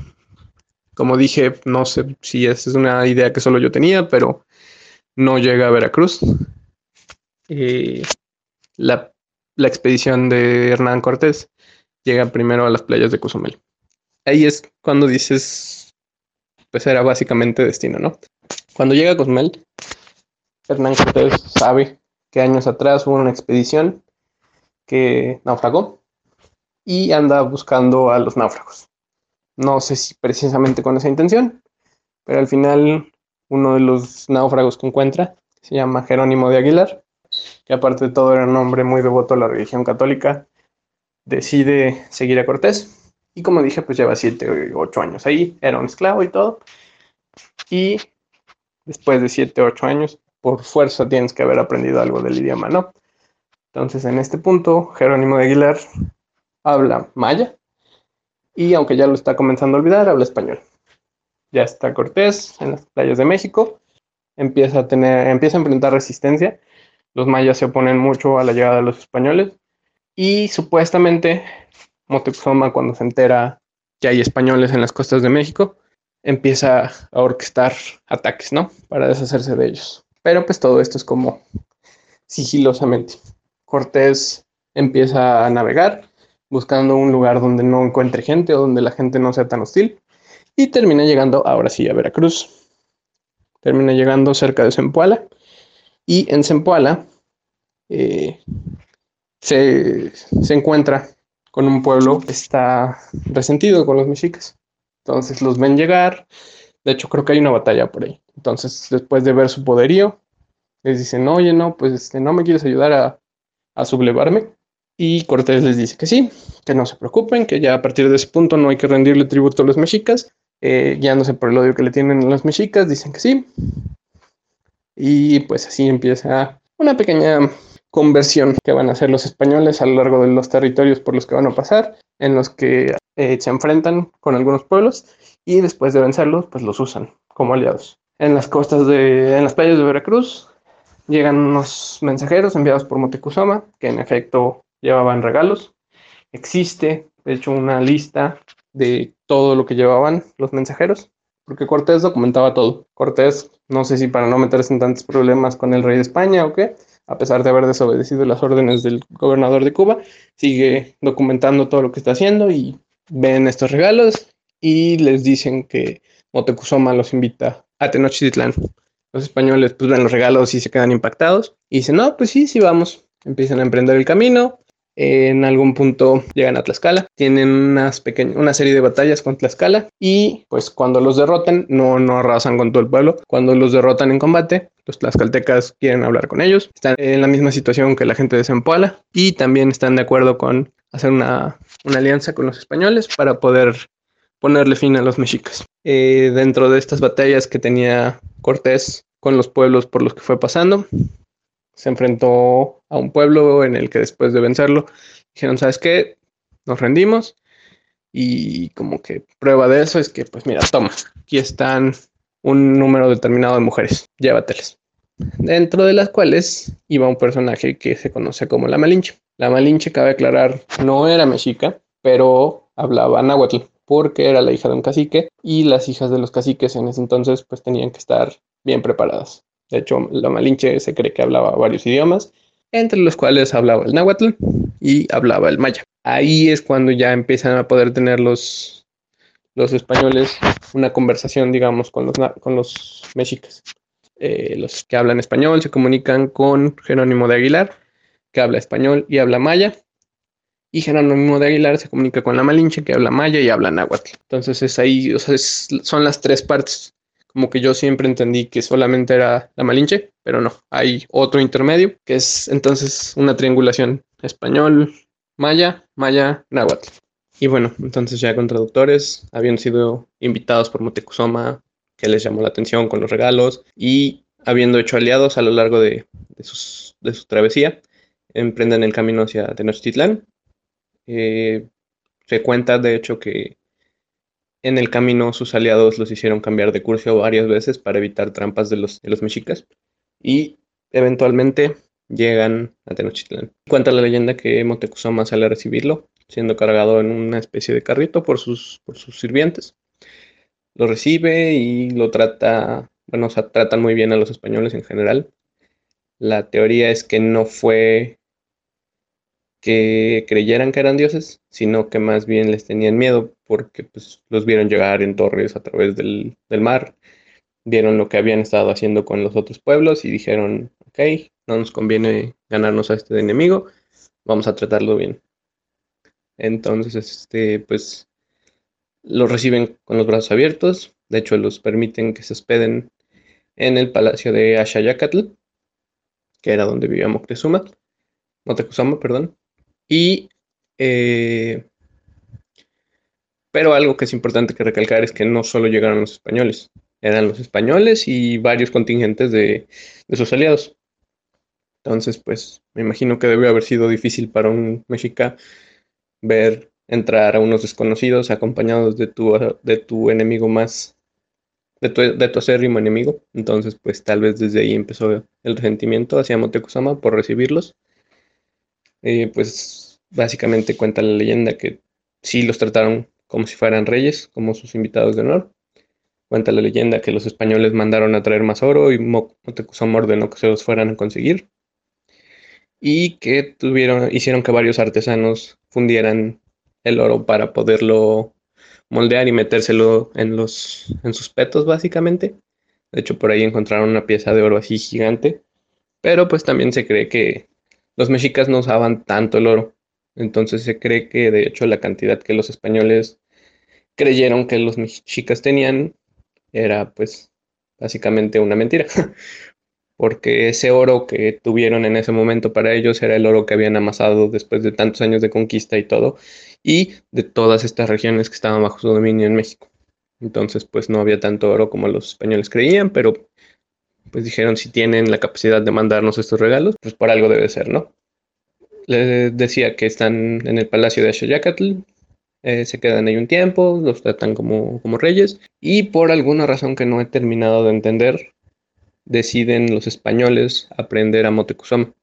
Como dije, no sé si esa es una idea que solo yo tenía, pero no llega a Veracruz. Eh, la, la, expedición de Hernán Cortés llega primero a las playas de Cozumel. Ahí es cuando dices, pues era básicamente destino, ¿no? Cuando llega a Cozumel, Hernán Cortés sabe que años atrás hubo una expedición que naufragó y anda buscando a los náufragos. No sé si precisamente con esa intención, pero al final uno de los náufragos que encuentra se llama Jerónimo de Aguilar, que aparte de todo era un hombre muy devoto a la religión católica, decide seguir a Cortés y como dije, pues lleva siete o ocho años ahí, era un esclavo y todo. Y después de siete o ocho años por fuerza tienes que haber aprendido algo del idioma, ¿no? Entonces, en este punto, Jerónimo de Aguilar habla maya y aunque ya lo está comenzando a olvidar, habla español. Ya está Cortés en las playas de México, empieza a tener, empieza a enfrentar resistencia los mayas se oponen mucho a la llegada de los españoles y supuestamente Moctezuma cuando se entera que hay españoles en las costas de México, empieza a orquestar ataques, ¿no? Para deshacerse de ellos. Pero pues todo esto es como sigilosamente. Cortés empieza a navegar buscando un lugar donde no encuentre gente o donde la gente no sea tan hostil y termina llegando ahora sí a Veracruz. Termina llegando cerca de Zempoala y en Zempoala eh, se, se encuentra con un pueblo que está resentido con los mexicas. Entonces los ven llegar. De hecho, creo que hay una batalla por ahí. Entonces, después de ver su poderío, les dicen, oye, no, pues este, no me quieres ayudar a, a sublevarme. Y Cortés les dice que sí, que no se preocupen, que ya a partir de ese punto no hay que rendirle tributo a los mexicas. Eh, guiándose por el odio que le tienen a los mexicas, dicen que sí. Y pues así empieza una pequeña conversión que van a hacer los españoles a lo largo de los territorios por los que van a pasar, en los que eh, se enfrentan con algunos pueblos y después de vencerlos, pues los usan como aliados. En las costas de, en las playas de Veracruz, llegan unos mensajeros enviados por Motecuzoma, que en efecto llevaban regalos. Existe, de hecho, una lista de todo lo que llevaban los mensajeros, porque Cortés documentaba todo. Cortés, no sé si para no meterse en tantos problemas con el rey de España o qué, a pesar de haber desobedecido las órdenes del gobernador de Cuba, sigue documentando todo lo que está haciendo y ven estos regalos y les dicen que Motecuzoma los invita a Tenochtitlán. Los españoles pues ven los regalos y se quedan impactados y dicen, no, pues sí, sí vamos. Empiezan a emprender el camino, en algún punto llegan a Tlaxcala, tienen unas pequeñas, una serie de batallas con Tlaxcala y pues cuando los derrotan no, no arrasan con todo el pueblo, cuando los derrotan en combate, los tlaxcaltecas quieren hablar con ellos, están en la misma situación que la gente de Zempoala y también están de acuerdo con hacer una, una alianza con los españoles para poder ponerle fin a los mexicas. Eh, dentro de estas batallas que tenía Cortés con los pueblos por los que fue pasando, se enfrentó a un pueblo en el que después de vencerlo dijeron, ¿sabes qué? Nos rendimos y como que prueba de eso es que, pues mira, toma, aquí están un número determinado de mujeres, llévatelas. Dentro de las cuales iba un personaje que se conoce como la Malinche. La Malinche, cabe aclarar, no era mexica, pero hablaba náhuatl porque era la hija de un cacique y las hijas de los caciques en ese entonces pues tenían que estar bien preparadas. De hecho, la Malinche se cree que hablaba varios idiomas, entre los cuales hablaba el náhuatl y hablaba el maya. Ahí es cuando ya empiezan a poder tener los, los españoles una conversación, digamos, con los, con los mexicas. Eh, los que hablan español se comunican con Jerónimo de Aguilar, que habla español y habla maya. Y Jerónimo de Aguilar se comunica con la Malinche, que habla maya y habla náhuatl. Entonces es ahí, o sea, son las tres partes como que yo siempre entendí que solamente era la Malinche, pero no, hay otro intermedio, que es entonces una triangulación español, maya, maya, náhuatl. Y bueno, entonces ya con traductores, habían sido invitados por Motecuzoma, que les llamó la atención con los regalos, y habiendo hecho aliados a lo largo de, de, su travesía, emprenden el camino hacia Tenochtitlán. Eh, se cuenta, de hecho, que en el camino sus aliados los hicieron cambiar de curso varias veces para evitar trampas de los, de los mexicas y eventualmente llegan a Tenochtitlán. Cuenta la leyenda que Moctezuma sale a recibirlo, siendo cargado en una especie de carrito por sus, por sus sirvientes. Lo recibe y lo trata, bueno, o sea, tratan muy bien a los españoles en general. La teoría es que no fue que creyeran que eran dioses, sino que más bien les tenían miedo porque pues, los vieron llegar en torres a través del, mar, vieron lo que habían estado haciendo con los otros pueblos y dijeron, ok, no nos conviene ganarnos a este enemigo, vamos a tratarlo bien. Entonces, este, pues, los reciben con los brazos abiertos, de hecho los permiten que se hospeden en el palacio de Ashayacatl, que era donde vivía Moctezuma, Moctezuma, perdón, y, eh, pero algo que es importante que recalcar es que no solo llegaron los españoles, eran los españoles y varios contingentes de, sus aliados. Entonces, pues me imagino que debió haber sido difícil para un mexica ver entrar a unos desconocidos acompañados de tu, de tu enemigo más, de tu, de tu acérrimo enemigo. Entonces, pues tal vez desde ahí empezó el resentimiento hacia Motecuzoma por recibirlos. Eh, pues básicamente cuenta la leyenda que sí los trataron como si fueran reyes, como sus invitados de honor. Cuenta la leyenda que los españoles mandaron a traer más oro y Motecuzoma ordenó que se los fueran a conseguir. Y que tuvieron, hicieron que varios artesanos fundieran el oro para poderlo moldear y metérselo en, los, en sus petos, básicamente. De hecho, por ahí encontraron una pieza de oro así gigante. Pero pues también se cree que los mexicas no usaban tanto el oro. Entonces se cree que de hecho la cantidad que los españoles creyeron que los mexicas tenían era pues básicamente una mentira. [LAUGHS] Porque ese oro que tuvieron en ese momento para ellos era el oro que habían amasado después de tantos años de conquista y todo y de todas estas regiones que estaban bajo su dominio en México. Entonces, pues no había tanto oro como los españoles creían, pero pues dijeron si tienen la capacidad de mandarnos estos regalos, pues por algo debe ser, ¿no? Les decía que están en el palacio de Xoyacatl, eh, se quedan ahí un tiempo, los tratan como, como reyes y por alguna razón que no he terminado de entender, deciden los españoles aprender a Motecuzoma.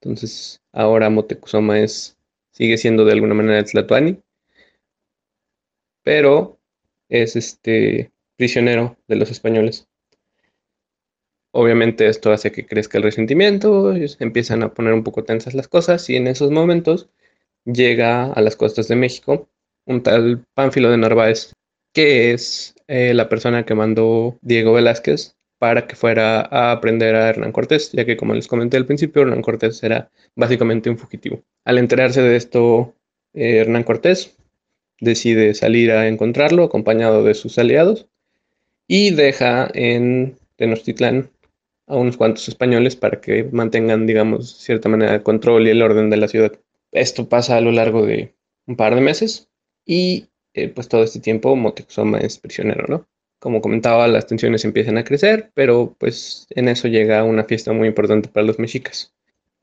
Entonces, ahora Motecuzoma es sigue siendo de alguna manera Tlatuani, pero es este prisionero de los españoles. Obviamente esto hace que crezca el resentimiento, empiezan a poner un poco tensas las cosas y en esos momentos llega a las costas de México un tal Pánfilo de Narváez, que es eh, la persona que mandó Diego Velázquez para que fuera a aprender a Hernán Cortés, ya que como les comenté al principio, Hernán Cortés era básicamente un fugitivo. Al enterarse de esto, eh, Hernán Cortés decide salir a encontrarlo acompañado de sus aliados y deja en Tenochtitlán a unos cuantos españoles para que mantengan, digamos, cierta manera el control y el orden de la ciudad. Esto pasa a lo largo de un par de meses y eh, pues todo este tiempo Moctezuma es prisionero, ¿no? Como comentaba, las tensiones empiezan a crecer, pero pues en eso llega una fiesta muy importante para los mexicas.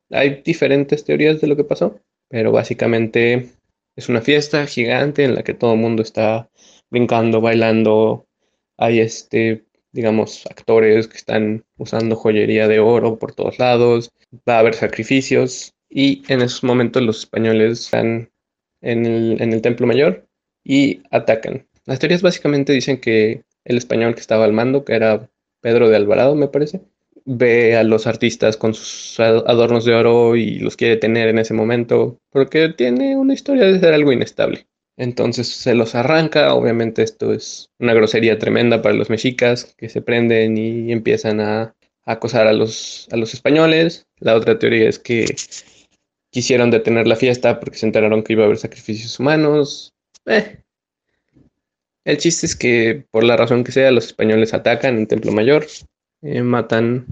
Hay diferentes teorías de lo que pasó, pero básicamente es una fiesta gigante en la que todo el mundo está brincando, bailando. Hay este, digamos, actores que están usando joyería de oro por todos lados. Va a haber sacrificios y en esos momentos los españoles están en el, templo mayor y atacan. Las teorías básicamente dicen que el español que estaba al mando, que era Pedro de Alvarado, me parece, ve a los artistas con sus adornos de oro y los quiere tener en ese momento, porque tiene una historia de ser algo inestable. Entonces se los arranca, obviamente esto es una grosería tremenda para los mexicas que se prenden y empiezan a, acosar a los españoles. La otra teoría es que quisieron detener la fiesta porque se enteraron que iba a haber sacrificios humanos. Eh, el chiste es que, por la razón que sea, los españoles atacan en Templo Mayor, eh, matan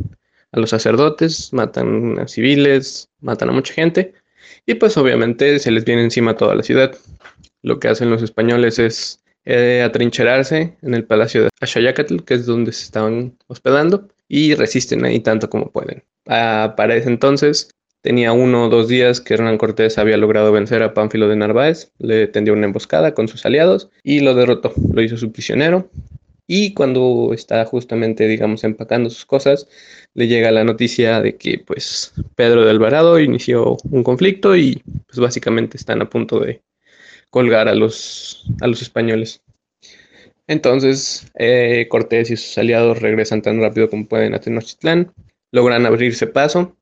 a los sacerdotes, matan a civiles, matan a mucha gente, y pues obviamente se les viene encima toda la ciudad. Lo que hacen los españoles es eh, atrincherarse en el palacio de Axayacatl, que es donde se estaban hospedando, y resisten ahí tanto como pueden. Ah, para ese entonces, Tenía uno o dos días que Hernán Cortés había logrado vencer a Pánfilo de Narváez, le tendió una emboscada con sus aliados y lo derrotó, lo hizo su prisionero. Y cuando está justamente, digamos, empacando sus cosas, le llega la noticia de que, pues, Pedro de Alvarado inició un conflicto y, pues, básicamente están a punto de colgar a los, a los españoles. Entonces, eh, Cortés y sus aliados regresan tan rápido como pueden a Tenochtitlán, logran abrirse paso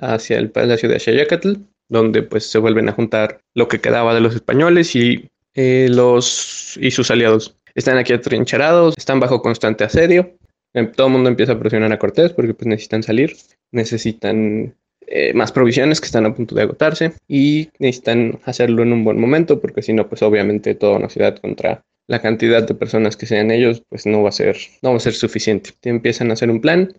hacia el palacio de Axayacatl, donde pues se vuelven a juntar lo que quedaba de los españoles y eh, los y sus aliados. Están aquí atrincherados, están bajo constante asedio. Em, todo el mundo empieza a presionar a Cortés porque pues necesitan salir, necesitan eh, más provisiones que están a punto de agotarse y necesitan hacerlo en un buen momento porque si no pues obviamente toda una ciudad contra la cantidad de personas que sean ellos pues no va a ser no va a ser suficiente. Empiezan a hacer un plan.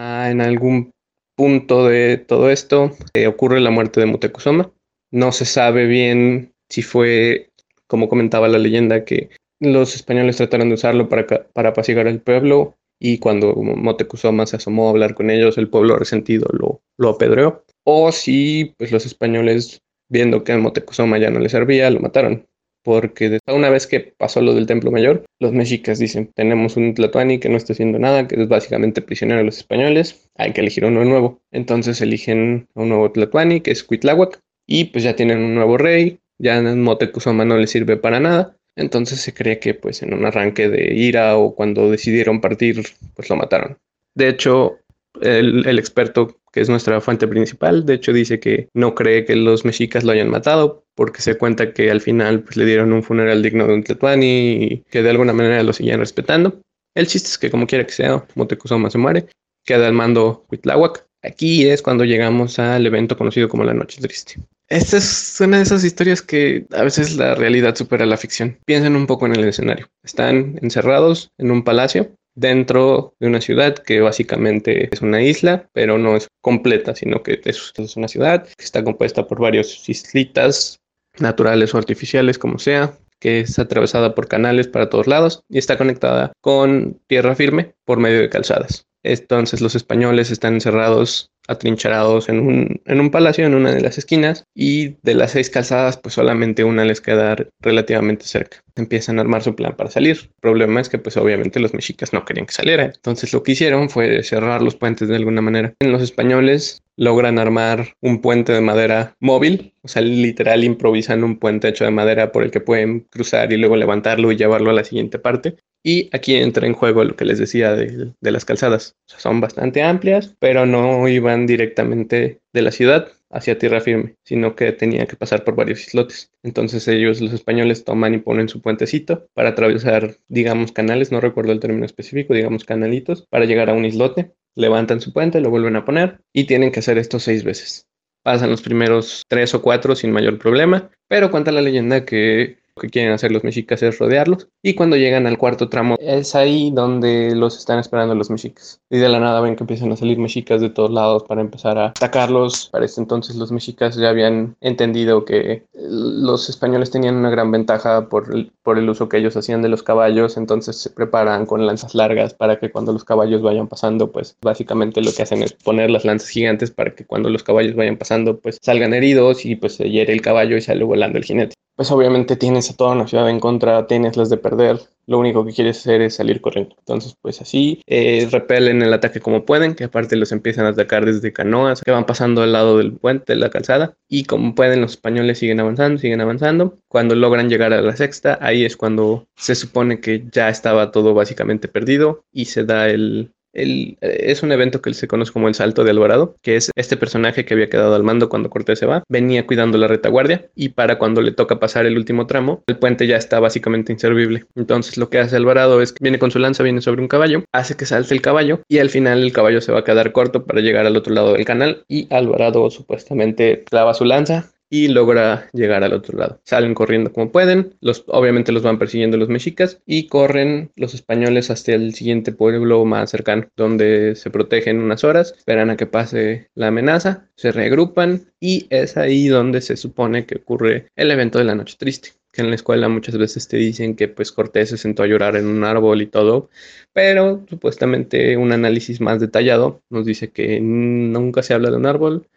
Ah, en algún punto de todo esto eh, ocurre la muerte de Mutecuzoma. No se sabe bien si fue, como comentaba la leyenda, que los españoles trataron de usarlo para, para al pueblo y cuando Motecuzoma se asomó a hablar con ellos, el pueblo resentido lo, lo apedreó. O si pues, los españoles, viendo que Motecuzoma ya no le servía, lo mataron. Porque una vez que pasó lo del Templo Mayor, los mexicas dicen, tenemos un Tlatoani que no está haciendo nada, que es básicamente prisionero de los españoles, hay que elegir uno nuevo. Entonces eligen a un nuevo Tlatoani, que es Cuitláhuac, y pues ya tienen un nuevo rey, ya Motecuzoma no le sirve para nada, entonces se cree que pues en un arranque de ira o cuando decidieron partir, pues lo mataron. De hecho, el, experto, que es nuestra fuente principal, de hecho dice que no cree que los mexicas lo hayan matado porque se cuenta que al final pues, le dieron un funeral digno de un Tetuani y que de alguna manera lo siguen respetando. El chiste es que como quiera que sea, Motecuzoma se muere, queda al mando Huitláhuac. Aquí es cuando llegamos al evento conocido como la Noche Triste. Esta es una de esas historias que a veces la realidad supera la ficción. Piensen un poco en el escenario. Están encerrados en un palacio dentro de una ciudad que básicamente es una isla, pero no es completa, sino que es, una ciudad que está compuesta por varios islitas naturales o artificiales, como sea, que es atravesada por canales para todos lados y está conectada con tierra firme por medio de calzadas. Entonces los españoles están encerrados atrincherados en un, en un palacio en una de las esquinas y de las seis calzadas pues solamente una les queda relativamente cerca. Empiezan a armar su plan para salir. Problema es que pues obviamente los mexicas no querían que saliera. Entonces lo que hicieron fue cerrar los puentes de alguna manera. Los españoles logran armar un puente de madera móvil, o sea, literal improvisan un puente hecho de madera por el que pueden cruzar y luego levantarlo y llevarlo a la siguiente parte. Y aquí entra en juego lo que les decía de, las calzadas. son bastante amplias, pero no iban directamente de la ciudad hacia tierra firme, sino que tenía que pasar por varios islotes. Entonces ellos, los españoles, toman y ponen su puentecito para atravesar, digamos, canales, no recuerdo el término específico, digamos, canalitos, para llegar a un islote. Levantan su puente, lo vuelven a poner y tienen que hacer esto seis veces. Pasan los primeros tres o cuatro sin mayor problema, pero cuenta la leyenda que que quieren hacer los mexicas es rodearlos. Y cuando llegan al cuarto tramo, es ahí donde los están esperando los mexicas. Y de la nada ven que empiezan a salir mexicas de todos lados para empezar a atacarlos. Para este entonces los mexicas ya habían entendido que los españoles tenían una gran ventaja por el, por el uso que ellos hacían de los caballos. Entonces se preparan con lanzas largas para que cuando los caballos vayan pasando, pues básicamente lo que hacen es poner las lanzas gigantes para que cuando los caballos vayan pasando, pues salgan heridos y pues se hiere el caballo y sale volando el jinete pues obviamente tienes a toda una ciudad en contra, tienes las de perder, lo único que quieres hacer es salir corriendo. Entonces, pues así, eh, repelen el ataque como pueden, que aparte los empiezan a atacar desde canoas que van pasando al lado del puente, de la calzada, y como pueden, los españoles siguen avanzando, siguen avanzando. Cuando logran llegar a la sexta, ahí es cuando se supone que ya estaba todo básicamente perdido y se da el, eh, es un evento que se conoce como el Salto de Alvarado, que es este personaje que había quedado al mando cuando Cortés se va, venía cuidando la retaguardia y para cuando le toca pasar el último tramo, el puente ya está básicamente inservible. Entonces lo que hace Alvarado es que viene con su lanza, viene sobre un caballo, hace que salte el caballo y al final el caballo se va a quedar corto para llegar al otro lado del canal y Alvarado supuestamente clava su lanza, y logra llegar al otro lado. Salen corriendo como pueden, los, obviamente los van persiguiendo los mexicas y corren los españoles hasta el siguiente pueblo más cercano, donde se protegen unas horas, esperan a que pase la amenaza, se reagrupan y es ahí donde se supone que ocurre el evento de la noche triste que en la escuela muchas veces te dicen que pues Cortés se sentó a llorar en un árbol y todo, pero supuestamente un análisis más detallado nos dice que nunca se habla de un árbol,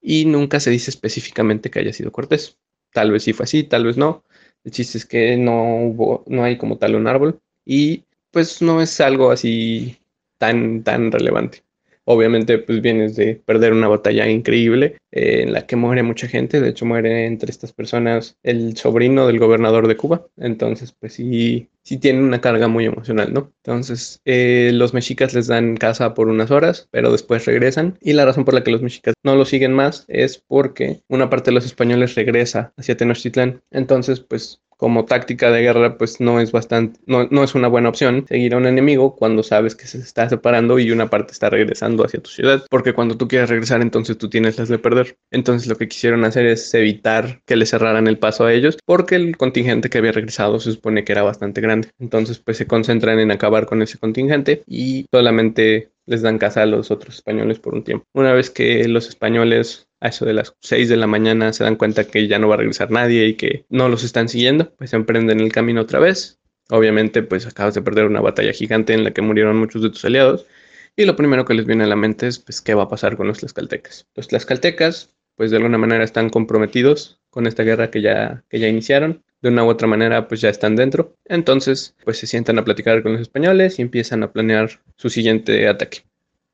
y nunca se dice específicamente que haya sido Cortés. Tal vez sí fue así, tal vez no. El chiste es que no hubo, no hay como tal un árbol y pues no es algo así tan, tan relevante. Obviamente, pues vienes de perder una batalla increíble eh, en la que muere mucha gente. De hecho, muere entre estas personas el sobrino del gobernador de Cuba. Entonces, pues sí, sí tiene una carga muy emocional, ¿no? Entonces, eh, los mexicas les dan casa por unas horas, pero después regresan. Y la razón por la que los mexicas no lo siguen más es porque una parte de los españoles regresa hacia Tenochtitlán. Entonces, pues como táctica de guerra, pues no es bastante, no, no, es una buena opción seguir a un enemigo cuando sabes que se está separando y una parte está regresando hacia tu ciudad, porque cuando tú quieres regresar, entonces tú tienes las de perder. Entonces lo que quisieron hacer es evitar que le cerraran el paso a ellos, porque el contingente que había regresado se supone que era bastante grande. Entonces, pues se concentran en acabar con ese contingente y solamente les dan casa a los otros españoles por un tiempo. Una vez que los españoles a eso de las 6 de la mañana se dan cuenta que ya no va a regresar nadie y que no los están siguiendo, pues emprenden el camino otra vez. Obviamente, pues acabas de perder una batalla gigante en la que murieron muchos de tus aliados. Y lo primero que les viene a la mente es, pues, ¿qué va a pasar con los tlaxcaltecas? Los tlaxcaltecas, pues de alguna manera están comprometidos con esta guerra que ya, que ya iniciaron. de una u otra manera pues ya están dentro. Entonces pues se sientan a platicar con los españoles y empiezan a planear su siguiente ataque.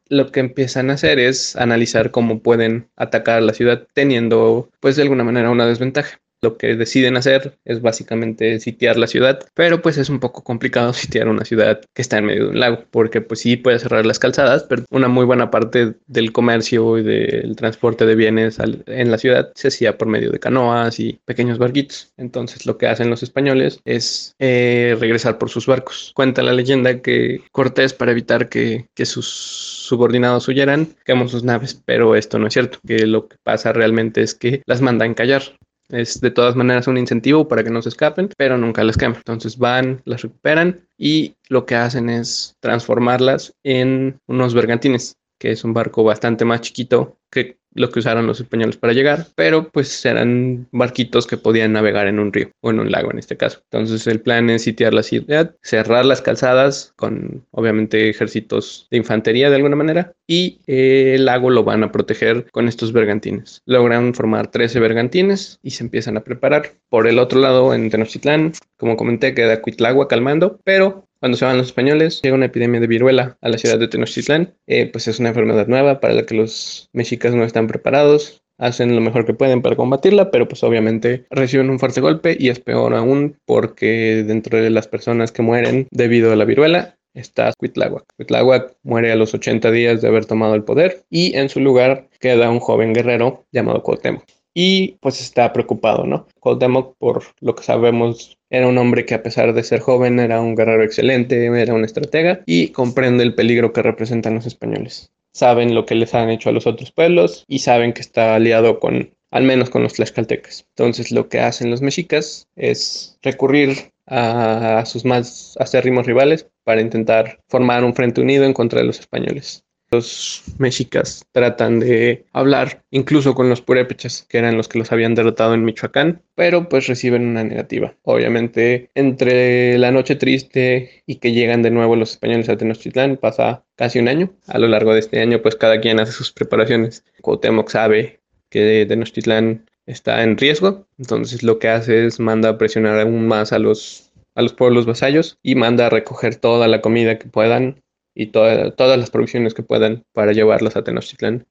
Lo que empiezan a hacer es analizar cómo pueden atacar la ciudad teniendo pues de alguna manera una desventaja lo que deciden hacer es básicamente sitiar la ciudad, pero pues es un poco complicado [LAUGHS] sitiar una ciudad que está en medio de un lago, porque pues sí puede cerrar las calzadas, pero una muy buena parte del comercio y del transporte de bienes en la ciudad se hacía por medio de canoas y pequeños barquitos. Entonces lo que hacen los españoles es eh, regresar por sus barcos. Cuenta la leyenda que Cortés para evitar que, sus subordinados huyeran, quemó sus naves, pero esto no es cierto, que lo que pasa realmente es que las manda a encallar. Es de todas maneras un incentivo para que no se escapen, pero nunca las queman. Entonces van, las recuperan y lo que hacen es transformarlas en unos bergantines, que es un barco bastante más chiquito que lo que usaron los españoles para llegar, pero pues eran barquitos que podían navegar en un río o en un lago en este caso. Entonces el plan es sitiar la ciudad, cerrar las calzadas con obviamente ejércitos de infantería de alguna manera y eh, el lago lo van a proteger con estos bergantines. Logran formar 13 bergantines y se empiezan a preparar. Por el otro lado, en Tenochtitlán, como comenté, queda Cuitlagua calmando, pero cuando se van los españoles, llega una epidemia de viruela a la ciudad de Tenochtitlán. Eh, pues es una enfermedad nueva para la que los mexicas no están preparados. Hacen lo mejor que pueden para combatirla, pero pues obviamente reciben un fuerte golpe y es peor aún porque dentro de las personas que mueren debido a la viruela está Cuitláhuac. Cuitláhuac muere a los 80 días de haber tomado el poder y en su lugar queda un joven guerrero llamado Cuauhtémoc y pues está preocupado, ¿no? Cuauhtémoc, por lo que sabemos, era un hombre que a pesar de ser joven era un guerrero excelente, era un estratega y comprende el peligro que representan los españoles. Saben lo que les han hecho a los otros pueblos y saben que está aliado con, al menos con los tlaxcaltecas. Entonces lo que hacen los mexicas es recurrir a sus más acérrimos rivales para intentar formar un frente unido en contra de los españoles los mexicas tratan de hablar incluso con los purépechas, que eran los que los habían derrotado en Michoacán, pero pues reciben una negativa. Obviamente, entre la noche triste y que llegan de nuevo los españoles a Tenochtitlán, pasa casi un año. A lo largo de este año, pues cada quien hace sus preparaciones. Cuauhtémoc sabe que Tenochtitlán está en riesgo, entonces lo que hace es manda a presionar aún más a los a los pueblos vasallos y manda a recoger toda la comida que puedan y todas las producciones que puedan para llevarlas a Tenochtitlán.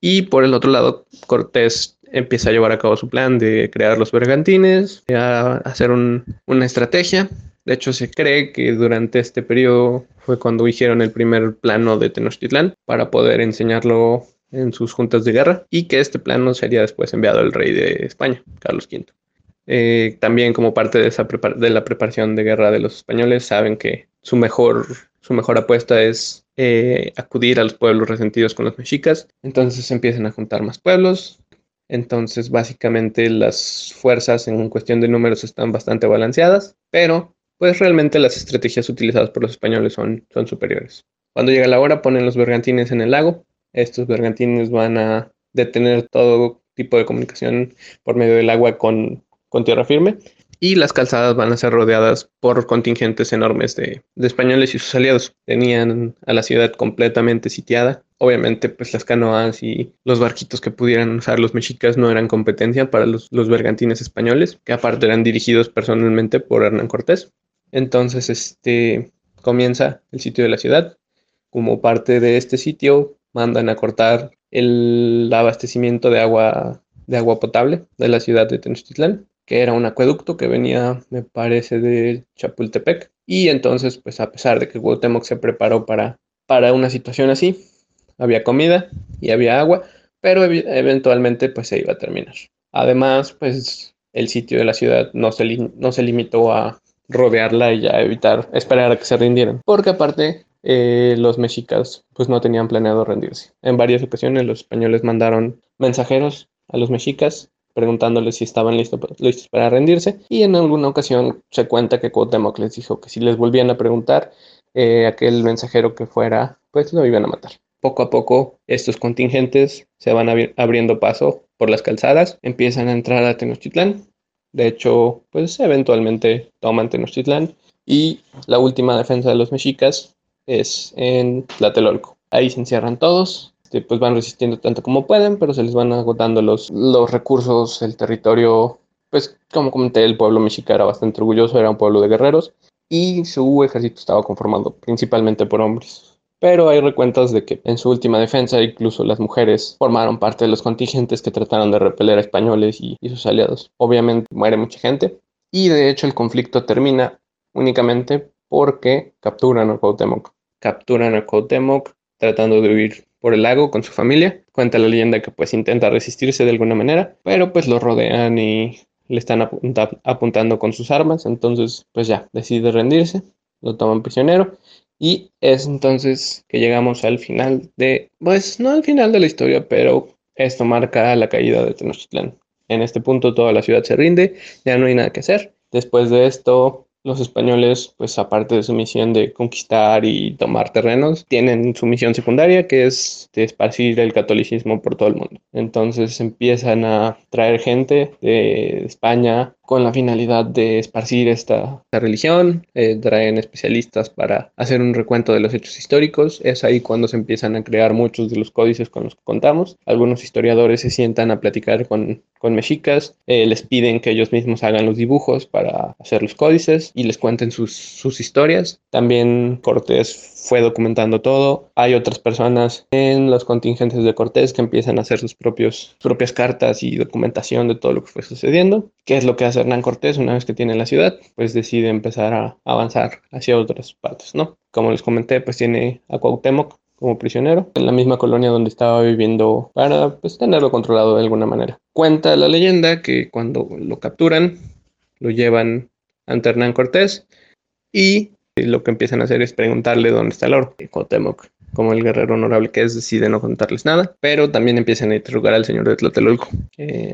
Y por el otro lado, Cortés empieza a llevar a cabo su plan de crear los bergantines, a hacer una estrategia. De hecho, se cree que durante este periodo fue cuando hicieron el primer plano de Tenochtitlán para poder enseñarlo en sus juntas de guerra y que este plano sería después enviado al rey de España, Carlos V. Eh, también como parte de la preparación de guerra de los españoles, saben que su mejor su mejor apuesta es eh, acudir a los pueblos resentidos con los mexicas. Entonces empiezan a juntar más pueblos. Entonces básicamente las fuerzas en cuestión de números están bastante balanceadas, pero pues realmente las estrategias utilizadas por los españoles son, son superiores. Cuando llega la hora ponen los bergantines en el lago. Estos bergantines van a detener todo tipo de comunicación por medio del agua con, con tierra firme y las calzadas van a ser rodeadas por contingentes enormes de, españoles y sus aliados. Tenían a la ciudad completamente sitiada. Obviamente, pues las canoas y los barquitos que pudieran usar los mexicas no eran competencia para los, bergantines españoles, que aparte eran dirigidos personalmente por Hernán Cortés. Entonces, este comienza el sitio de la ciudad. Como parte de este sitio, mandan a cortar el abastecimiento de agua, de agua potable de la ciudad de Tenochtitlán que era un acueducto que venía, me parece, de Chapultepec. Y entonces, pues a pesar de que Cuauhtémoc se preparó para, para una situación así, había comida y había agua, pero eventualmente pues se iba a terminar. Además, pues el sitio de la ciudad no se, no se limitó a rodearla y a evitar esperar a que se rindieran, porque aparte eh, los mexicas pues no tenían planeado rendirse. En varias ocasiones los españoles mandaron mensajeros a los mexicas preguntándoles si estaban listos, listos para rendirse. Y en alguna ocasión se cuenta que Cuauhtémoc les dijo que si les volvían a preguntar, eh, aquel mensajero que fuera, pues lo iban a matar. Poco a poco estos contingentes se van abriendo paso por las calzadas, empiezan a entrar a Tenochtitlán. De hecho, pues eventualmente toman Tenochtitlán y la última defensa de los mexicas es en Tlatelolco. Ahí se encierran todos, este, pues van resistiendo tanto como pueden, pero se les van agotando los, los recursos, el territorio pues como comenté, el pueblo mexica era bastante orgulloso, era un pueblo de guerreros y su ejército estaba conformado principalmente por hombres. Pero hay recuentos de que en su última defensa incluso las mujeres formaron parte de los contingentes que trataron de repeler a españoles y, sus aliados. Obviamente muere mucha gente y de hecho el conflicto termina únicamente porque capturan a Cuauhtémoc. Capturan a Cuauhtémoc tratando de huir por el lago con su familia. Cuenta la leyenda que pues intenta resistirse de alguna manera, pero pues lo rodean y le están apuntando con sus armas, entonces pues ya decide rendirse, lo toman prisionero y es entonces que llegamos al final de, pues no al final de la historia, pero esto marca la caída de Tenochtitlán. En este punto toda la ciudad se rinde, ya no hay nada que hacer. Después de esto, los españoles, pues aparte de su misión de conquistar y tomar terrenos, tienen su misión secundaria que es de esparcir el catolicismo por todo el mundo. Entonces empiezan a traer gente de España con la finalidad de esparcir esta, religión, eh, traen especialistas para hacer un recuento de los hechos históricos, es ahí cuando se empiezan a crear muchos de los códices con los que contamos, algunos historiadores se sientan a platicar con, con mexicas, eh, les piden que ellos mismos hagan los dibujos para hacer los códices y les cuenten sus, sus historias, también Cortés fue documentando todo. Hay otras personas en los contingentes de Cortés que empiezan a hacer sus propios, propias cartas y documentación de todo lo que fue sucediendo. ¿Qué es lo que hace Hernán Cortés una vez que tiene la ciudad? Pues decide empezar a avanzar hacia otras partes, ¿no? Como les comenté, pues tiene a Cuauhtémoc como prisionero en la misma colonia donde estaba viviendo para pues tenerlo controlado de alguna manera. Cuenta la leyenda que cuando lo capturan, lo llevan ante Hernán Cortés y lo que empiezan a hacer es preguntarle dónde está el oro. Cuauhtémoc, como el guerrero honorable que es, decide no contarles nada, pero también empiezan a interrogar al señor de Tlatelolco.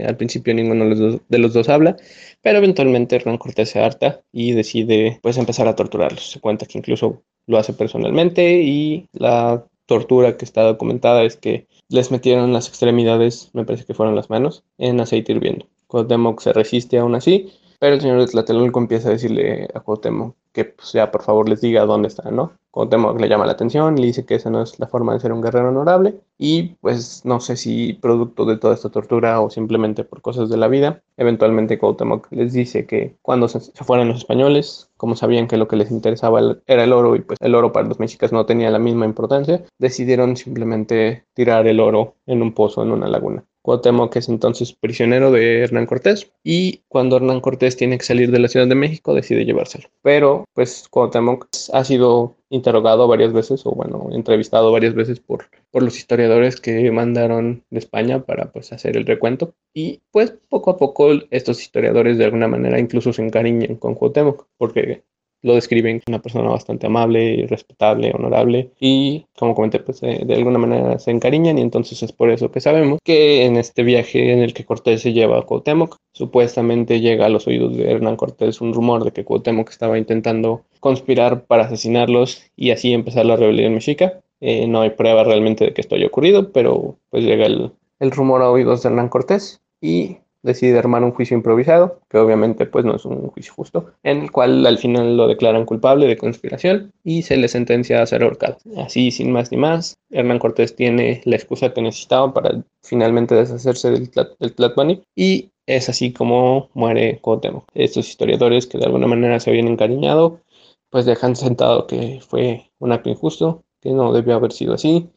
al principio ninguno de los, dos, de los dos habla, pero eventualmente Hernán Cortés se harta y decide pues empezar a torturarlos. Se cuenta que incluso lo hace personalmente y la tortura que está documentada es que les metieron las extremidades, me parece que fueron las manos, en aceite hirviendo. Cuauhtémoc se resiste aún así, pero el señor de Tlatelolco empieza a decirle a Cuauhtémoc que pues, ya por favor les diga dónde está, ¿no? Cuauhtémoc le llama la atención, le dice que esa no es la forma de ser un guerrero honorable y pues no sé si producto de toda esta tortura o simplemente por cosas de la vida, eventualmente Cuauhtémoc les dice que cuando se, fueran los españoles, como sabían que lo que les interesaba era el oro y pues el oro para los mexicas no tenía la misma importancia, decidieron simplemente tirar el oro en un pozo, en una laguna. Cuauhtémoc es entonces prisionero de Hernán Cortés y cuando Hernán Cortés tiene que salir de la Ciudad de México decide llevárselo. Pero pues Cuauhtémoc ha sido interrogado varias veces o bueno, entrevistado varias veces por, por los historiadores que mandaron de España para pues hacer el recuento y pues poco a poco estos historiadores de alguna manera incluso se encariñan con Cuauhtémoc porque lo describen una persona bastante amable, respetable, honorable y como comenté, pues eh, de alguna manera se encariñan y entonces es por eso que sabemos que en este viaje en el que Cortés se lleva a Cuauhtémoc, supuestamente llega a los oídos de Hernán Cortés un rumor de que Cuauhtémoc estaba intentando conspirar para asesinarlos y así empezar la rebelión mexica. Eh, no hay prueba realmente de que esto haya ocurrido, pero pues llega el, el rumor a oídos de Hernán Cortés y decide armar un juicio improvisado, que obviamente pues no es un juicio justo, en el cual al final lo declaran culpable de conspiración y se le sentencia a ser ahorcado. Así, sin más ni más, Hernán Cortés tiene la excusa que necesitaba para finalmente deshacerse del, del y es así como muere Cuauhtémoc. Estos historiadores que de alguna manera se habían encariñado, pues dejan sentado que fue un acto injusto, que no debió haber sido así,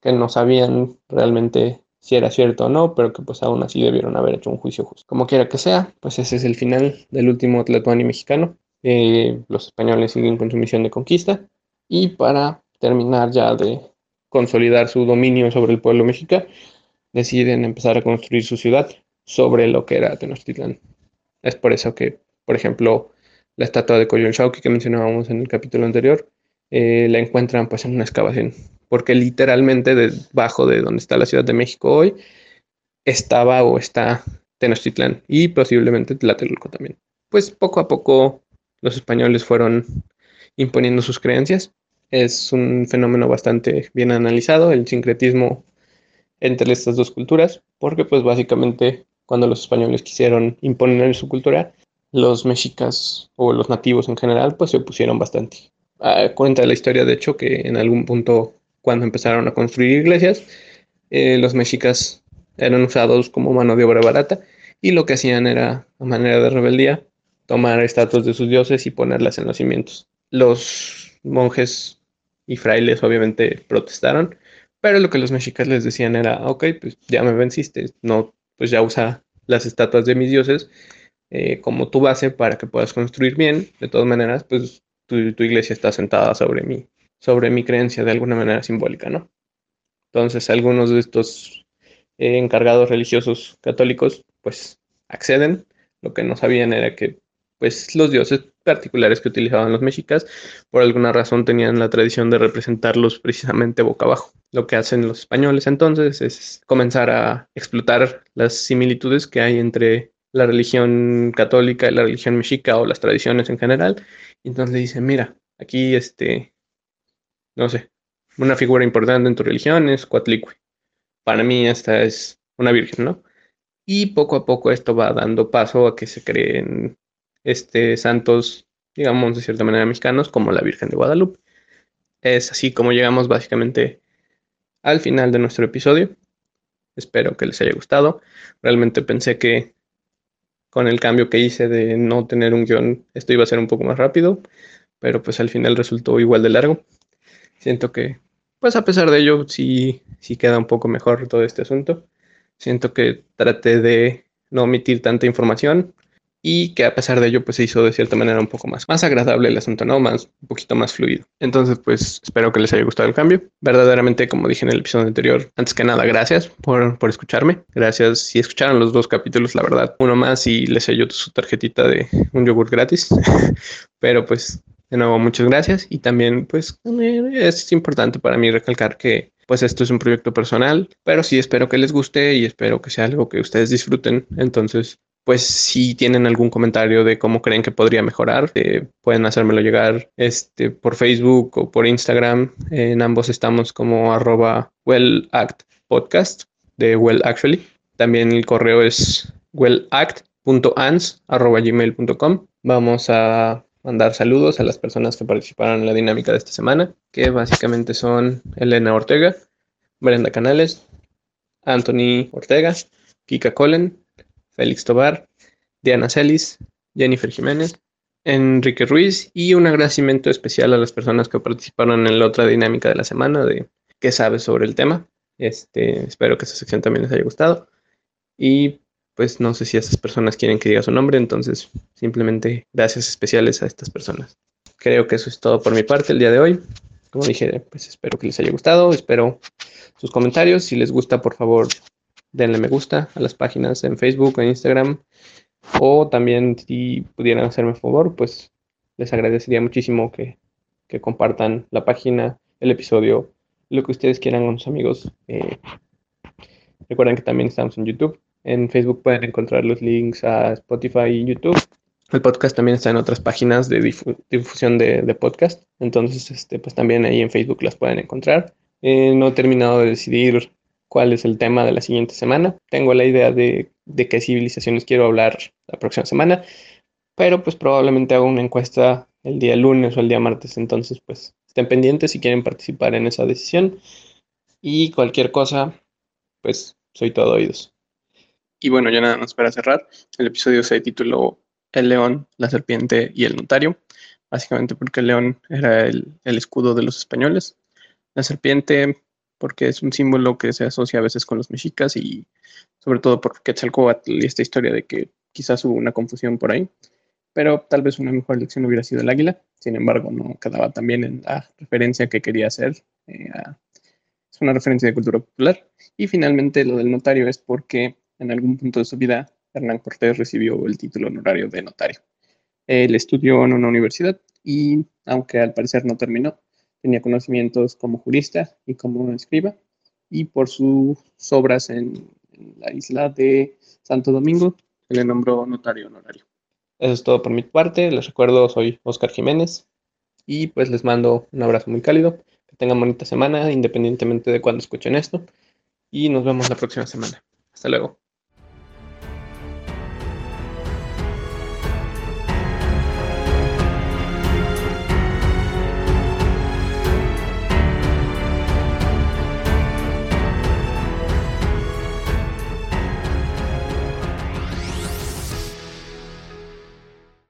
que no sabían realmente si era cierto o no, pero que pues aún así debieron haber hecho un juicio justo. Como quiera que sea, pues ese es el final del último Tlatuani mexicano. Eh, los españoles siguen con su misión de conquista y para terminar ya de consolidar su dominio sobre el pueblo mexica, deciden empezar a construir su ciudad sobre lo que era Tenochtitlán. Es por eso que, por ejemplo, la estatua de Coyolxauhqui que mencionábamos en el capítulo anterior, eh, la encuentran pues en una excavación porque literalmente debajo de donde está la Ciudad de México hoy estaba o está Tenochtitlán y posiblemente Tlatelolco también. Pues poco a poco los españoles fueron imponiendo sus creencias. Es un fenómeno bastante bien analizado, el sincretismo entre estas dos culturas, porque pues básicamente cuando los españoles quisieron imponer su cultura, los mexicas o los nativos en general pues se opusieron bastante. Ah, cuenta la historia de hecho que en algún punto cuando empezaron a construir iglesias, eh, los mexicas eran usados como mano de obra barata y lo que hacían era, a manera de rebeldía, tomar estatuas de sus dioses y ponerlas en los cimientos. Los monjes y frailes obviamente protestaron, pero lo que los mexicas les decían era, ok, pues ya me venciste, no, pues ya usa las estatuas de mis dioses eh, como tu base para que puedas construir bien. De todas maneras, pues tu, iglesia está sentada sobre mí, sobre mi creencia de alguna manera simbólica, ¿no? Entonces, algunos de estos eh, encargados religiosos católicos, pues acceden. Lo que no sabían era que, pues, los dioses particulares que utilizaban los mexicas, por alguna razón tenían la tradición de representarlos precisamente boca abajo. Lo que hacen los españoles entonces es comenzar a explotar las similitudes que hay entre la religión católica y la religión mexica o las tradiciones en general. Entonces le dicen, mira, aquí este, no sé, una figura importante en tu religión es Coatlicue. Para mí esta es una virgen, ¿no? Y poco a poco esto va dando paso a que se creen este, santos, digamos, de cierta manera mexicanos, como la Virgen de Guadalupe. Es así como llegamos básicamente al final de nuestro episodio. Espero que les haya gustado. Realmente pensé que con el cambio que hice de no tener un guion, esto iba a ser un poco más rápido, pero pues al final resultó igual de largo. Siento que, pues a pesar de ello, sí, sí queda un poco mejor todo este asunto. Siento que traté de no omitir tanta información y que a pesar de ello pues se hizo de cierta manera un poco más, más agradable el asunto, ¿no? Más, un poquito más fluido. Entonces pues espero que les haya gustado el cambio. Verdaderamente, como dije en el episodio anterior, antes que nada, gracias por, por escucharme. Gracias si escucharon los dos capítulos, la verdad. Uno más y les selló su tarjetita de un yogur gratis. [LAUGHS] Pero pues de nuevo, muchas gracias. Y también pues es importante para mí recalcar que pues esto es un proyecto personal, pero sí espero que les guste y espero que sea algo que ustedes disfruten. Entonces, pues si tienen algún comentario de cómo creen que podría mejorar, eh, pueden hacérmelo llegar este, por Facebook o por Instagram. En ambos estamos como arroba wellactpodcast de Well Actually. También el correo es wellact.ans.gmail.com. Vamos a mandar saludos a las personas que participaron en la dinámica de esta semana, que básicamente son Elena Ortega, Brenda Canales, Anthony Ortega, Kika Colen, Félix Tobar, Diana Celis, Jennifer Jiménez, Enrique Ruiz y un agradecimiento especial a las personas que participaron en la otra dinámica de la semana de qué sabes sobre el tema. Este, espero que esa sección también les haya gustado. Y pues no sé si esas personas quieren que diga su nombre, entonces simplemente gracias especiales a estas personas. Creo que eso es todo por mi parte el día de hoy. Como dije, pues espero que les haya gustado, espero sus comentarios. Si les gusta, por favor, denle me gusta a las páginas en Facebook en Instagram. O también si pudieran hacerme favor, pues les agradecería muchísimo que, compartan la página, el episodio, lo que ustedes quieran con sus amigos. Eh, recuerden que también estamos en YouTube. En Facebook pueden encontrar los links a Spotify y YouTube. El podcast también está en otras páginas de difusión de, podcast. Entonces, este, pues también ahí en Facebook las pueden encontrar. Eh, no he terminado de decidir cuál es el tema de la siguiente semana. Tengo la idea de, de qué civilizaciones quiero hablar la próxima semana, pero pues probablemente hago una encuesta el día lunes o el día martes, entonces pues estén pendientes si quieren participar en esa decisión y cualquier cosa, pues soy todo oídos. Y bueno, ya nada más para cerrar, el episodio se tituló El león, la serpiente y el notario, básicamente porque el león era el, el escudo de los españoles. La serpiente porque es un símbolo que se asocia a veces con los mexicas y sobre todo por Quetzalcóatl y esta historia de que quizás hubo una confusión por ahí, pero tal vez una mejor elección hubiera sido el águila, sin embargo no quedaba también en la referencia que quería hacer, eh, es una referencia de cultura popular, y finalmente lo del notario es porque en algún punto de su vida Hernán Cortés recibió el título honorario de notario. Él estudió en una universidad y aunque al parecer no terminó, tenía conocimientos como jurista y como escriba, y por sus obras en, la isla de Santo Domingo le nombró notario honorario. Eso es todo por mi parte. Les recuerdo, soy Oscar Jiménez y pues les mando un abrazo muy cálido. Que tengan bonita semana, independientemente de cuándo escuchen esto. Y nos vemos la próxima semana. Hasta luego.